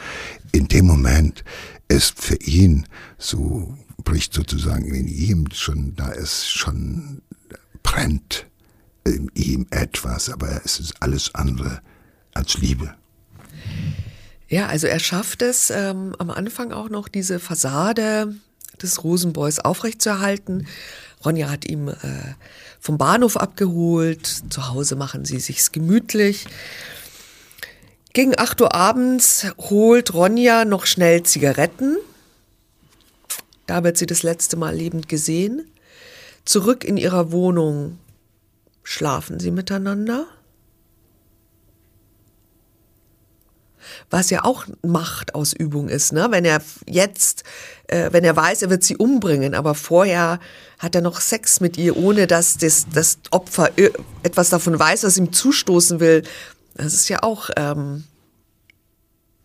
In dem Moment ist für ihn so bricht sozusagen in ihm schon, da ist schon brennt in ihm etwas, aber es ist alles andere als Liebe. Ja, also er schafft es ähm, am Anfang auch noch diese Fassade des Rosenboys aufrechtzuerhalten. Ronja hat ihm äh, vom Bahnhof abgeholt. Zu Hause machen sie sich's gemütlich. Gegen 8 Uhr abends holt Ronja noch schnell Zigaretten da wird sie das letzte Mal lebend gesehen. Zurück in ihrer Wohnung schlafen sie miteinander. Was ja auch Machtausübung ist, ne? Wenn er jetzt, äh, wenn er weiß, er wird sie umbringen, aber vorher hat er noch Sex mit ihr, ohne dass das, das Opfer etwas davon weiß, was ihm zustoßen will. Das ist ja auch, ähm,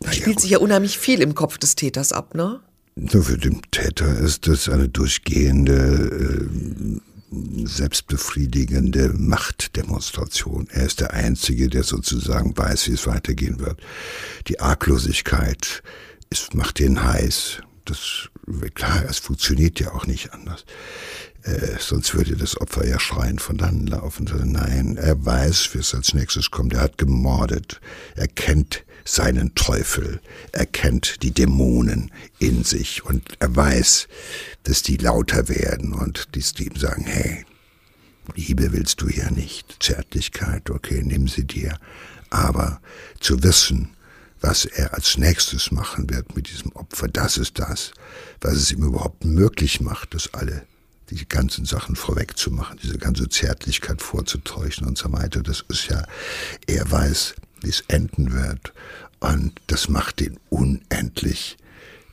ja, spielt sich ja unheimlich viel im Kopf des Täters ab, ne? Für den Täter ist das eine durchgehende, äh, selbstbefriedigende Machtdemonstration. Er ist der Einzige, der sozusagen weiß, wie es weitergehen wird. Die Arglosigkeit ist, macht ihn heiß. Das, klar, es funktioniert ja auch nicht anders. Äh, sonst würde das Opfer ja schreien von dann laufen. Nein, er weiß, wie es als nächstes kommt. Er hat gemordet. Er kennt seinen Teufel. Er kennt die Dämonen in sich und er weiß, dass die lauter werden und die ihm sagen, hey, Liebe willst du ja nicht, Zärtlichkeit, okay, nimm sie dir. Aber zu wissen, was er als nächstes machen wird mit diesem Opfer, das ist das, was es ihm überhaupt möglich macht, das alle die ganzen Sachen vorwegzumachen, diese ganze Zärtlichkeit vorzutäuschen und so weiter. Das ist ja, er weiß, wie es enden wird. Und das macht ihn unendlich.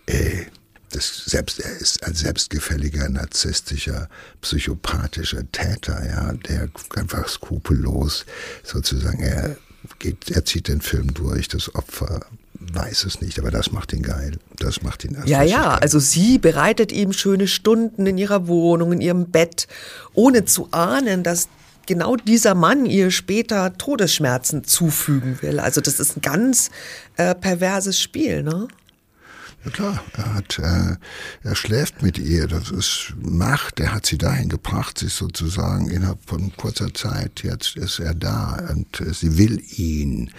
Äh, das selbst, er ist ein selbstgefälliger, narzisstischer, psychopathischer Täter, ja, der einfach skrupellos sozusagen, er geht, er zieht den Film durch, das Opfer weiß es nicht, aber das macht ihn geil. Das macht ihn Ja, ja, geil. also sie bereitet ihm schöne Stunden in ihrer Wohnung, in ihrem Bett, ohne zu ahnen, dass genau dieser Mann ihr später Todesschmerzen zufügen will. Also das ist ein ganz äh, perverses Spiel, ne? Ja klar, er hat, äh, er schläft mit ihr, das ist Macht, er hat sie dahin gebracht, sich sozusagen innerhalb von kurzer Zeit, jetzt ist er da und äh, sie will ihn,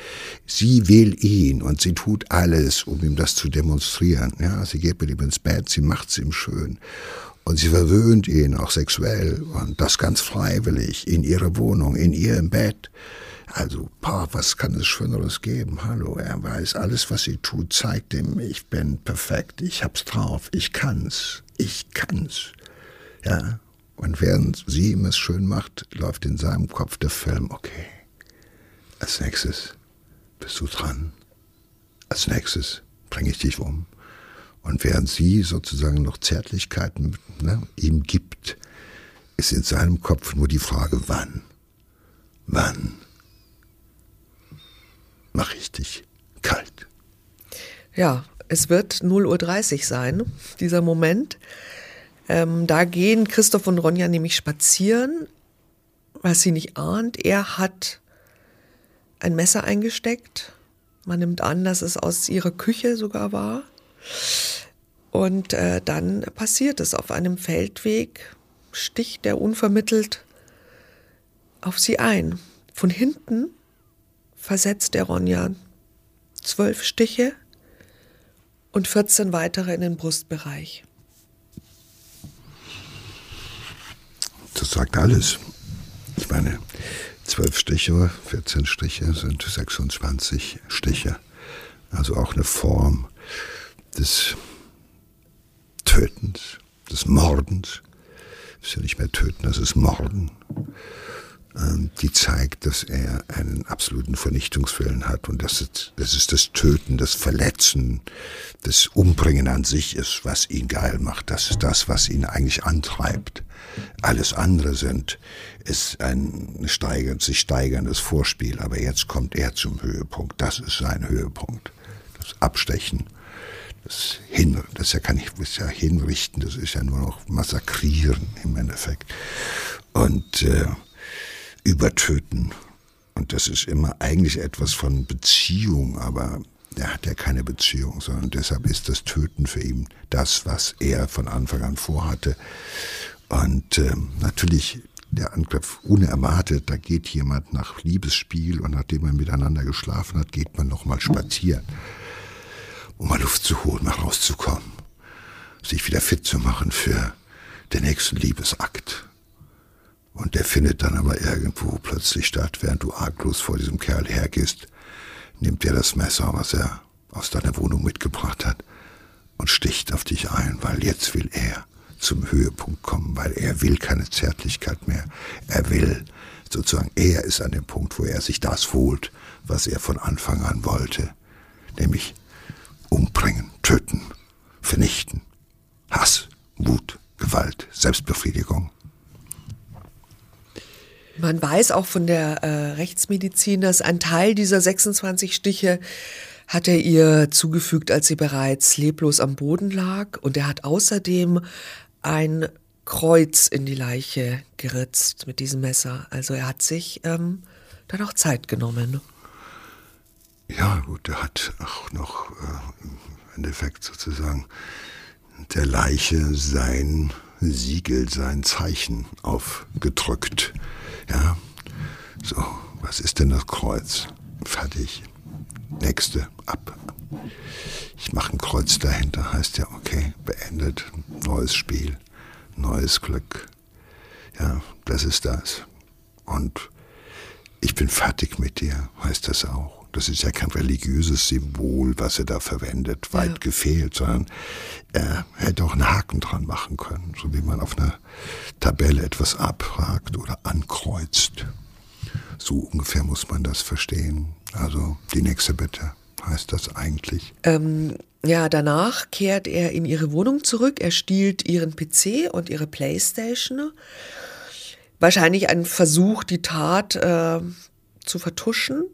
sie will ihn und sie tut alles, um ihm das zu demonstrieren. Ja, sie geht mit ihm ins Bett, sie macht es ihm schön und sie verwöhnt ihn auch sexuell und das ganz freiwillig in ihrer Wohnung, in ihrem Bett. Also, boah, was kann es Schöneres geben? Hallo, er weiß, alles, was sie tut, zeigt ihm, ich bin perfekt, ich hab's drauf, ich kann's, ich kann's. Ja, und während sie ihm es schön macht, läuft in seinem Kopf der Film, okay, als nächstes bist du dran. Als nächstes bringe ich dich um. Und während sie sozusagen noch Zärtlichkeiten ne, ihm gibt, ist in seinem Kopf nur die Frage, wann? Wann? mache ich dich kalt. Ja, es wird 0.30 Uhr sein, dieser Moment. Ähm, da gehen Christoph und Ronja nämlich spazieren, was sie nicht ahnt. Er hat ein Messer eingesteckt. Man nimmt an, dass es aus ihrer Küche sogar war. Und äh, dann passiert es auf einem Feldweg, sticht er unvermittelt auf sie ein. Von hinten versetzt der Ronja zwölf Stiche und 14 weitere in den Brustbereich. Das sagt alles. Ich meine, zwölf Stiche, 14 Stiche sind 26 Stiche. Also auch eine Form des Tötens, des Mordens. Das ist ja nicht mehr töten, das ist Morden. Ähm, die zeigt, dass er einen absoluten Vernichtungswillen hat und dass es, dass es das Töten, das Verletzen, das Umbringen an sich ist, was ihn geil macht. Das ist das, was ihn eigentlich antreibt. Alles andere sind, ist ein steigend, sich steigerndes Vorspiel, aber jetzt kommt er zum Höhepunkt. Das ist sein Höhepunkt. Das Abstechen, das Hin, das ist ja, kann ich, das ja hinrichten, das ist ja nur noch massakrieren im Endeffekt. Und äh, übertöten. Und das ist immer eigentlich etwas von Beziehung, aber er hat ja keine Beziehung, sondern deshalb ist das Töten für ihn das, was er von Anfang an vorhatte. Und äh, natürlich der Angriff unerwartet, da geht jemand nach Liebesspiel und nachdem man miteinander geschlafen hat, geht man nochmal spazieren, um mal Luft zu holen, mal rauszukommen, sich wieder fit zu machen für den nächsten Liebesakt. Und der findet dann aber irgendwo plötzlich statt, während du arglos vor diesem Kerl hergehst, nimmt er das Messer, was er aus deiner Wohnung mitgebracht hat, und sticht auf dich ein, weil jetzt will er zum Höhepunkt kommen, weil er will keine Zärtlichkeit mehr. Er will sozusagen, er ist an dem Punkt, wo er sich das holt, was er von Anfang an wollte, nämlich umbringen, töten, vernichten, Hass, Wut, Gewalt, Selbstbefriedigung. Man weiß auch von der äh, Rechtsmedizin, dass ein Teil dieser 26 Stiche hat er ihr zugefügt, als sie bereits leblos am Boden lag. Und er hat außerdem ein Kreuz in die Leiche geritzt mit diesem Messer. Also er hat sich ähm, dann auch Zeit genommen. Ja, gut, er hat auch noch äh, im Endeffekt sozusagen der Leiche sein Siegel, sein Zeichen aufgedrückt. Ja, so, was ist denn das Kreuz? Fertig. Nächste, ab. Ich mache ein Kreuz dahinter, heißt ja, okay, beendet, neues Spiel, neues Glück. Ja, das ist das. Und ich bin fertig mit dir, heißt das auch. Das ist ja kein religiöses Symbol, was er da verwendet, weit ja. gefehlt, sondern er hätte auch einen Haken dran machen können, so wie man auf einer Tabelle etwas abfragt oder ankreuzt. So ungefähr muss man das verstehen. Also die nächste Bitte heißt das eigentlich. Ähm, ja, danach kehrt er in ihre Wohnung zurück. Er stiehlt ihren PC und ihre Playstation. Wahrscheinlich ein Versuch, die Tat äh, zu vertuschen.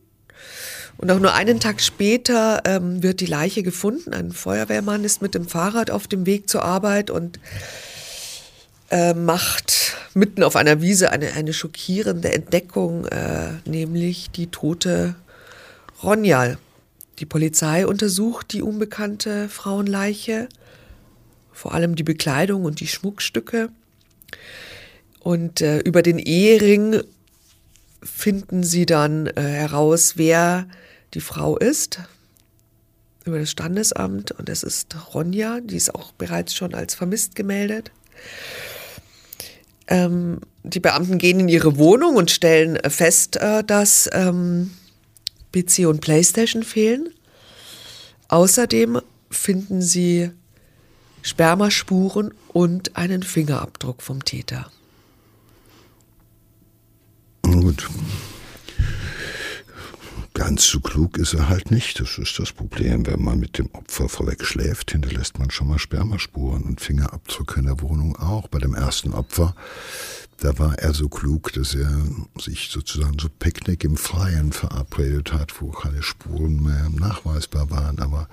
Und auch nur einen Tag später ähm, wird die Leiche gefunden. Ein Feuerwehrmann ist mit dem Fahrrad auf dem Weg zur Arbeit und äh, macht mitten auf einer Wiese eine, eine schockierende Entdeckung, äh, nämlich die tote Ronja. Die Polizei untersucht die unbekannte Frauenleiche, vor allem die Bekleidung und die Schmuckstücke. Und äh, über den Ehering finden sie dann äh, heraus, wer die Frau ist, über das Standesamt. Und es ist Ronja, die ist auch bereits schon als vermisst gemeldet. Ähm, die Beamten gehen in ihre Wohnung und stellen fest, äh, dass ähm, PC und PlayStation fehlen. Außerdem finden sie Spermaspuren und einen Fingerabdruck vom Täter. Gut. Ganz so klug ist er halt nicht. Das ist das Problem. Wenn man mit dem Opfer vorweg schläft, hinterlässt man schon mal Spermaspuren und Fingerabdrücke in der Wohnung auch. Bei dem ersten Opfer, da war er so klug, dass er sich sozusagen so Picknick im Freien verabredet hat, wo keine Spuren mehr nachweisbar waren. Aber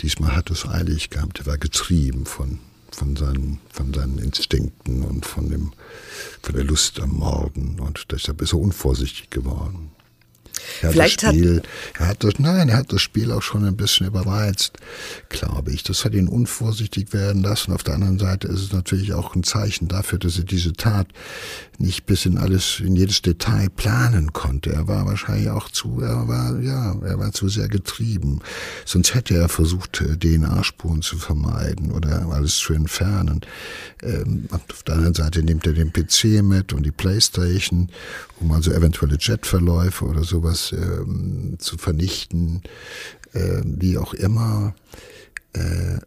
diesmal hat es eilig gehabt. Er war getrieben von von seinen, von seinen Instinkten und von, dem, von der Lust am Morden und deshalb ist er unvorsichtig geworden. Er Vielleicht hat, Spiel, hat er hat das, nein, er hat das Spiel auch schon ein bisschen überreizt, glaube ich. Das hat ihn unvorsichtig werden lassen. Auf der anderen Seite ist es natürlich auch ein Zeichen dafür, dass er diese Tat nicht bis in alles, in jedes Detail planen konnte. Er war wahrscheinlich auch zu, er war, ja, er war zu sehr getrieben. Sonst hätte er versucht, äh, DNA-Spuren zu vermeiden oder alles zu entfernen. Ähm, auf der anderen Seite nimmt er den PC mit und die Playstation, um also eventuelle Jetverläufe oder sowas ähm, zu vernichten, äh, wie auch immer. Äh,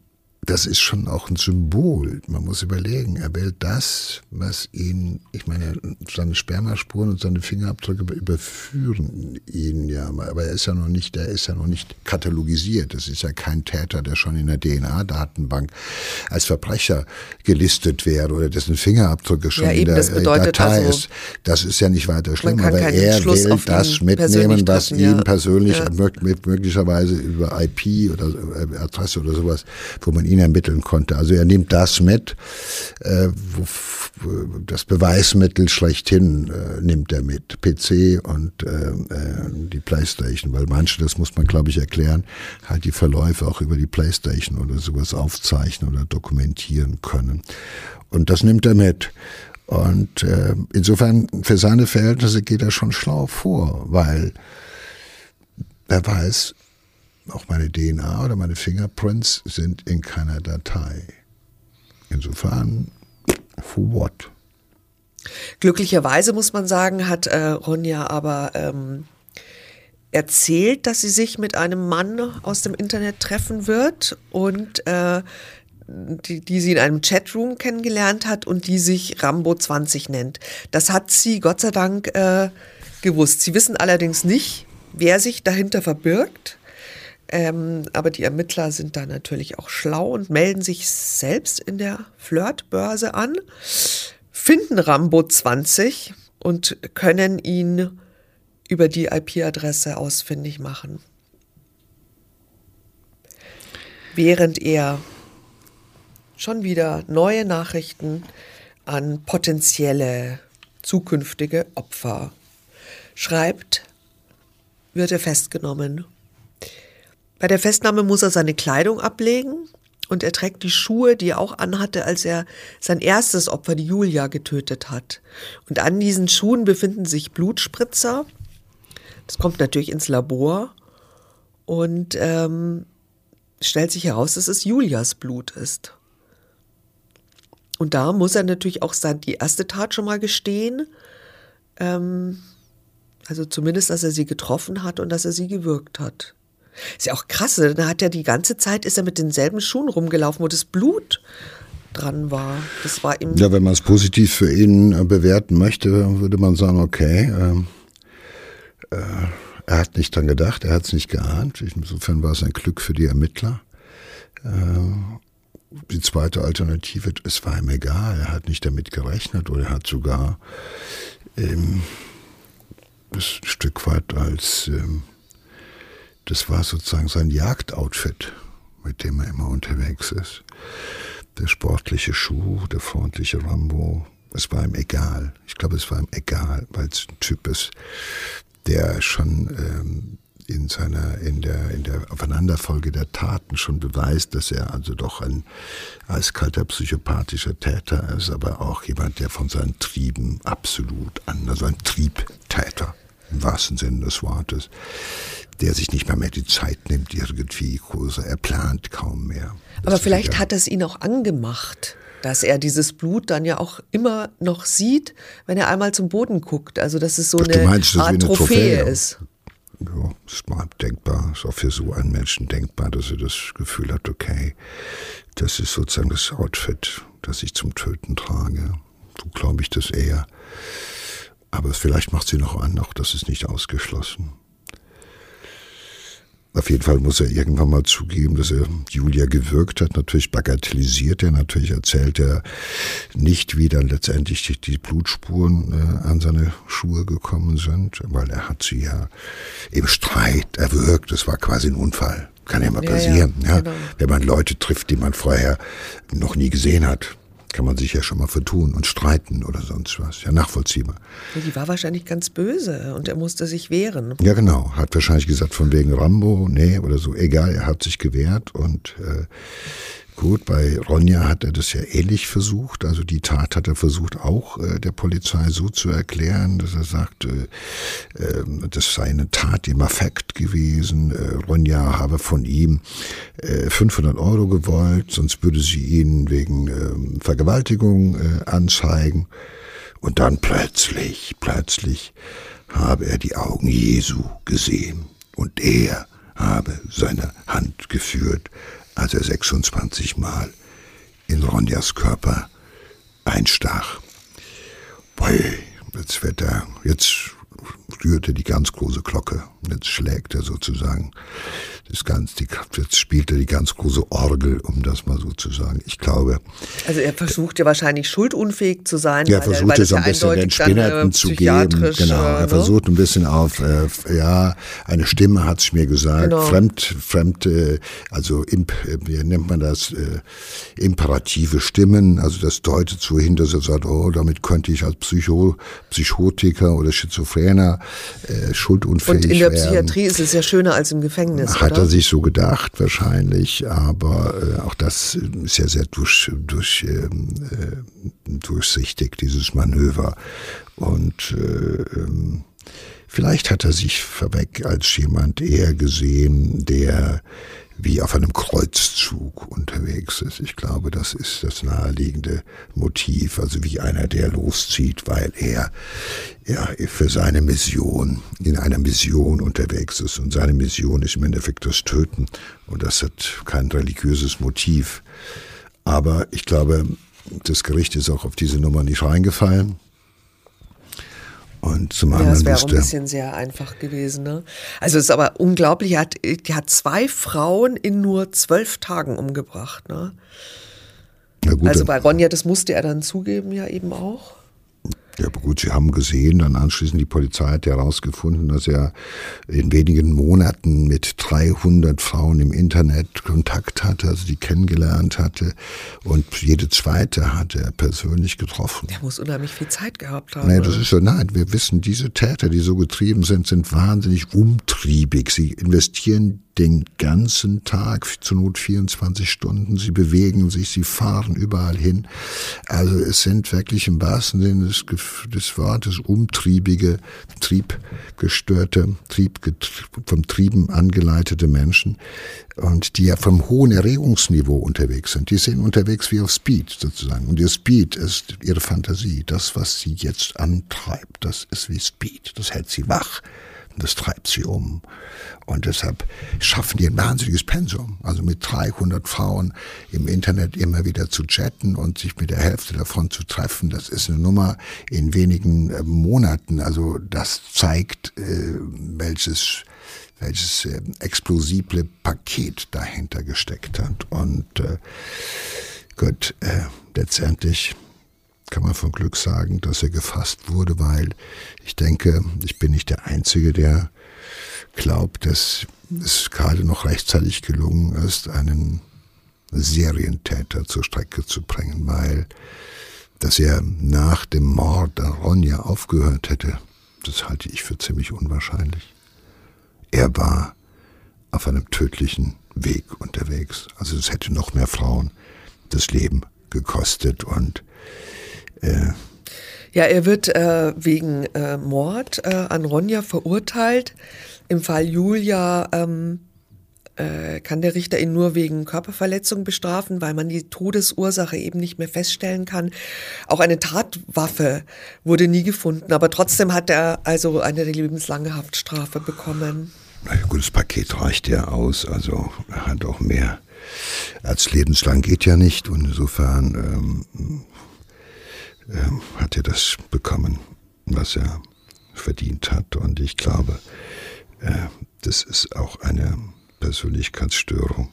das ist schon auch ein Symbol. Man muss überlegen, er wählt das, was ihn, ich meine, seine Spermaspuren und seine Fingerabdrücke überführen ihn ja, aber er ist ja noch nicht, er ist ja noch nicht katalogisiert. Das ist ja kein Täter, der schon in der DNA-Datenbank als Verbrecher gelistet wäre oder dessen Fingerabdrücke schon ja, eben, in der Datei also, ist. Das ist ja nicht weiter schlimm, aber er Schluss will das mitnehmen, was treffen, ihm persönlich ja. möglicherweise über IP oder äh, Adresse oder sowas, wo man ihn ihn ermitteln konnte. Also er nimmt das mit, äh, wo, das Beweismittel schlechthin äh, nimmt er mit, PC und äh, äh, die Playstation, weil manche, das muss man glaube ich erklären, halt die Verläufe auch über die Playstation oder sowas aufzeichnen oder dokumentieren können. Und das nimmt er mit. Und äh, insofern für seine Verhältnisse geht er schon schlau vor, weil er weiß, auch meine DNA oder meine Fingerprints sind in keiner Datei. Insofern, for what? Glücklicherweise muss man sagen, hat äh, Ronja aber ähm, erzählt, dass sie sich mit einem Mann aus dem Internet treffen wird und äh, die, die sie in einem Chatroom kennengelernt hat und die sich Rambo 20 nennt. Das hat sie Gott sei Dank äh, gewusst. Sie wissen allerdings nicht, wer sich dahinter verbirgt. Ähm, aber die Ermittler sind da natürlich auch schlau und melden sich selbst in der Flirtbörse an, finden Rambo 20 und können ihn über die IP-Adresse ausfindig machen. Während er schon wieder neue Nachrichten an potenzielle zukünftige Opfer schreibt, wird er festgenommen bei der Festnahme muss er seine Kleidung ablegen und er trägt die Schuhe, die er auch anhatte, als er sein erstes Opfer, die Julia, getötet hat. Und an diesen Schuhen befinden sich Blutspritzer. Das kommt natürlich ins Labor und ähm, stellt sich heraus, dass es Julias Blut ist. Und da muss er natürlich auch die erste Tat schon mal gestehen. Ähm, also zumindest, dass er sie getroffen hat und dass er sie gewürgt hat. Ist ja auch krass, ne? da hat er die ganze Zeit, ist er mit denselben Schuhen rumgelaufen, wo das Blut dran war. Das war ihm. Ja, wenn man es positiv für ihn äh, bewerten möchte, würde man sagen, okay, ähm, äh, er hat nicht dran gedacht, er hat es nicht geahnt. Insofern war es ein Glück für die Ermittler. Äh, die zweite Alternative, es war ihm egal, er hat nicht damit gerechnet oder er hat sogar ähm, ein Stück weit als ähm, das war sozusagen sein Jagdoutfit, mit dem er immer unterwegs ist. Der sportliche Schuh, der freundliche Rambo, es war ihm egal. Ich glaube, es war ihm egal, weil es ein Typ ist, der schon ähm, in seiner, in der, in der Aufeinanderfolge der Taten schon beweist, dass er also doch ein eiskalter psychopathischer Täter ist, aber auch jemand, der von seinen Trieben absolut anders, also ein Triebtäter im wahrsten Sinne des Wortes, der sich nicht mehr mehr die Zeit nimmt, irgendwie Kurse, er plant kaum mehr. Aber vielleicht hat es ihn auch angemacht, dass er dieses Blut dann ja auch immer noch sieht, wenn er einmal zum Boden guckt. Also dass es so Ach, eine meinst, Art eine Trophäe, Trophäe ist. Ja, ist mal denkbar, ist auch für so einen Menschen denkbar, dass er das Gefühl hat, okay, das ist sozusagen das Outfit, das ich zum Töten trage. So glaube ich das eher. Aber vielleicht macht sie noch an, auch das ist nicht ausgeschlossen. Auf jeden Fall muss er irgendwann mal zugeben, dass er Julia gewirkt hat. Natürlich bagatellisiert er, natürlich erzählt er nicht, wie dann letztendlich die, Blutspuren äh, an seine Schuhe gekommen sind, weil er hat sie ja im Streit erwürgt. Das war quasi ein Unfall. Kann ja mal passieren, ja, ja, genau. wenn man Leute trifft, die man vorher noch nie gesehen hat kann man sich ja schon mal vertun und streiten oder sonst was. Ja, nachvollziehbar. Die war wahrscheinlich ganz böse und er musste sich wehren. Ja, genau. Hat wahrscheinlich gesagt, von wegen Rambo, nee, oder so. Egal, er hat sich gewehrt und äh, Gut, bei Ronja hat er das ja ähnlich versucht. Also die Tat hat er versucht auch äh, der Polizei so zu erklären, dass er sagt, äh, äh, das sei eine Tat im Affekt gewesen. Äh, Ronja habe von ihm äh, 500 Euro gewollt, sonst würde sie ihn wegen äh, Vergewaltigung äh, anzeigen. Und dann plötzlich, plötzlich habe er die Augen Jesu gesehen und er habe seine Hand geführt als er 26 Mal in Ronjas Körper einstach. Boy, jetzt wird er, jetzt rührte die ganz große Glocke. Jetzt schlägt er sozusagen das ganz, die, jetzt spielt er die ganz große Orgel, um das mal so zu sagen. Ich glaube. Also er versucht ja wahrscheinlich schuldunfähig zu sein. Ja, er versucht es so ein bisschen den Spinnerten äh, zu geben. Genau, er ne? versucht ein bisschen auf, äh, ja, eine Stimme hat es mir gesagt, genau. fremd, fremd, äh, also imp, wie nennt man das, äh, imperative Stimmen, also das deutet so hin, dass er sagt, oh, damit könnte ich als Psycho, Psychotiker oder Schizophrener äh, schuldunfähig werden. Und in der Psychiatrie ist es ja schöner als im Gefängnis. Hat hat er sich so gedacht wahrscheinlich, aber äh, auch das ist ja sehr durch, durch, ähm, äh, durchsichtig, dieses Manöver. Und äh, ähm, vielleicht hat er sich vorweg als jemand eher gesehen, der wie auf einem Kreuzzug unterwegs ist. Ich glaube, das ist das naheliegende Motiv, also wie einer, der loszieht, weil er ja für seine Mission, in einer Mission unterwegs ist. Und seine Mission ist im Endeffekt das Töten. Und das hat kein religiöses Motiv. Aber ich glaube, das Gericht ist auch auf diese Nummer nicht reingefallen. Und zum anderen. Ja, das wäre auch ein bisschen sehr einfach gewesen. Ne? Also es ist aber unglaublich, er hat, er hat zwei Frauen in nur zwölf Tagen umgebracht. Ne? Gut, also bei Ronja, das musste er dann zugeben, ja eben auch. Ja, aber gut, Sie haben gesehen, dann anschließend die Polizei hat herausgefunden, dass er in wenigen Monaten mit 300 Frauen im Internet Kontakt hatte, also die kennengelernt hatte und jede zweite hatte er persönlich getroffen. Der muss unheimlich viel Zeit gehabt haben. Nein, das ist so, nein, wir wissen, diese Täter, die so getrieben sind, sind wahnsinnig umtriebig. Sie investieren den ganzen Tag, zur Not 24 Stunden. Sie bewegen sich, sie fahren überall hin. Also es sind wirklich im wahrsten Sinne des, des Wortes umtriebige, triebgestörte, trieb, vom Trieben angeleitete Menschen und die ja vom hohen Erregungsniveau unterwegs sind. Die sind unterwegs wie auf Speed sozusagen. Und ihr Speed ist ihre Fantasie. Das, was sie jetzt antreibt, das ist wie Speed. Das hält sie wach. Das treibt sie um. Und deshalb schaffen die ein wahnsinniges Pensum. Also mit 300 Frauen im Internet immer wieder zu chatten und sich mit der Hälfte davon zu treffen. Das ist eine Nummer in wenigen äh, Monaten. Also das zeigt, äh, welches welches äh, explosible Paket dahinter gesteckt hat. Und äh, gut, äh, letztendlich kann man von Glück sagen, dass er gefasst wurde, weil ich denke, ich bin nicht der Einzige, der glaubt, dass es gerade noch rechtzeitig gelungen ist, einen Serientäter zur Strecke zu bringen, weil dass er nach dem Mord an Ronja aufgehört hätte, das halte ich für ziemlich unwahrscheinlich. Er war auf einem tödlichen Weg unterwegs. Also es hätte noch mehr Frauen das Leben gekostet und ja, er wird äh, wegen äh, Mord äh, an Ronja verurteilt. Im Fall Julia ähm, äh, kann der Richter ihn nur wegen Körperverletzung bestrafen, weil man die Todesursache eben nicht mehr feststellen kann. Auch eine Tatwaffe wurde nie gefunden, aber trotzdem hat er also eine lebenslange Haftstrafe bekommen. Na gut, das Paket reicht ja aus, also er hat auch mehr als lebenslang geht ja nicht und insofern ähm, äh, hat er das bekommen, was er verdient hat. Und ich glaube, äh, das ist auch eine Persönlichkeitsstörung,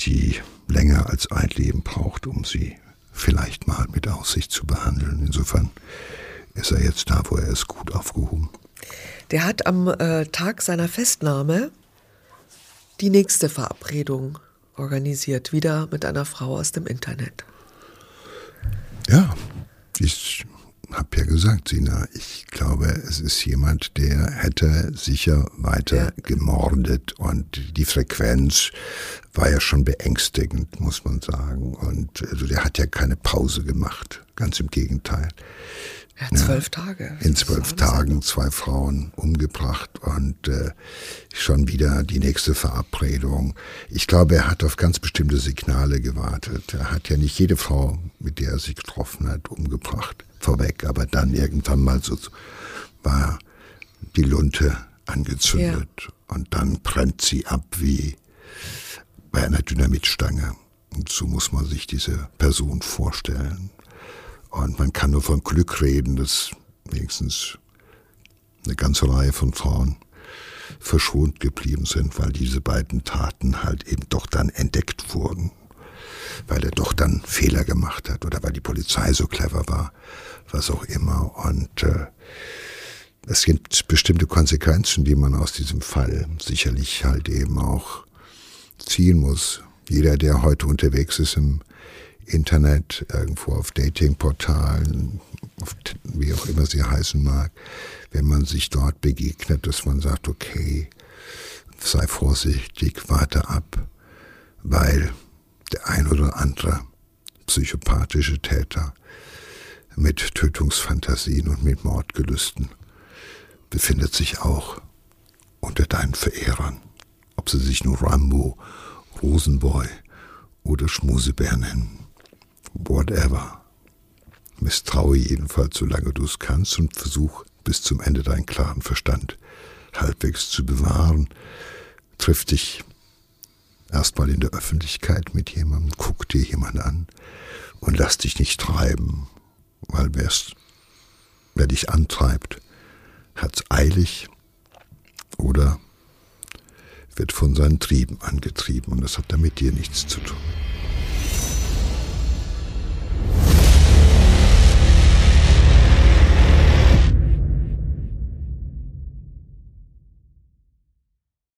die länger als ein Leben braucht, um sie vielleicht mal mit Aussicht zu behandeln. Insofern ist er jetzt da, wo er ist, gut aufgehoben. Der hat am äh, Tag seiner Festnahme die nächste Verabredung organisiert, wieder mit einer Frau aus dem Internet. Ja, ich habe ja gesagt, Sina, ich glaube, es ist jemand, der hätte sicher weiter ja. gemordet und die Frequenz war ja schon beängstigend, muss man sagen. Und also der hat ja keine Pause gemacht, ganz im Gegenteil. Ja, zwölf ja, Tage. In zwölf Tagen zwei Frauen umgebracht und äh, schon wieder die nächste Verabredung. Ich glaube, er hat auf ganz bestimmte Signale gewartet. Er hat ja nicht jede Frau, mit der er sich getroffen hat, umgebracht vorweg, aber dann irgendwann mal so war die Lunte angezündet ja. und dann brennt sie ab wie bei einer Dynamitstange. Und so muss man sich diese Person vorstellen. Und man kann nur von Glück reden, dass wenigstens eine ganze Reihe von Frauen verschont geblieben sind, weil diese beiden Taten halt eben doch dann entdeckt wurden. Weil er doch dann Fehler gemacht hat oder weil die Polizei so clever war, was auch immer. Und äh, es gibt bestimmte Konsequenzen, die man aus diesem Fall sicherlich halt eben auch ziehen muss. Jeder, der heute unterwegs ist im Internet, irgendwo auf Datingportalen, wie auch immer sie heißen mag, wenn man sich dort begegnet, dass man sagt, okay, sei vorsichtig, warte ab, weil der ein oder andere psychopathische Täter mit Tötungsfantasien und mit Mordgelüsten befindet sich auch unter deinen Verehrern, ob sie sich nur Rambo, Rosenboy oder Schmusebär nennen whatever. Misstraue jedenfalls, solange du es kannst, und versuch bis zum Ende deinen klaren Verstand halbwegs zu bewahren. Triff dich erstmal in der Öffentlichkeit mit jemandem, guck dir jemand an und lass dich nicht treiben, weil wer dich antreibt, hat's eilig oder wird von seinen Trieben angetrieben und das hat damit dir nichts zu tun.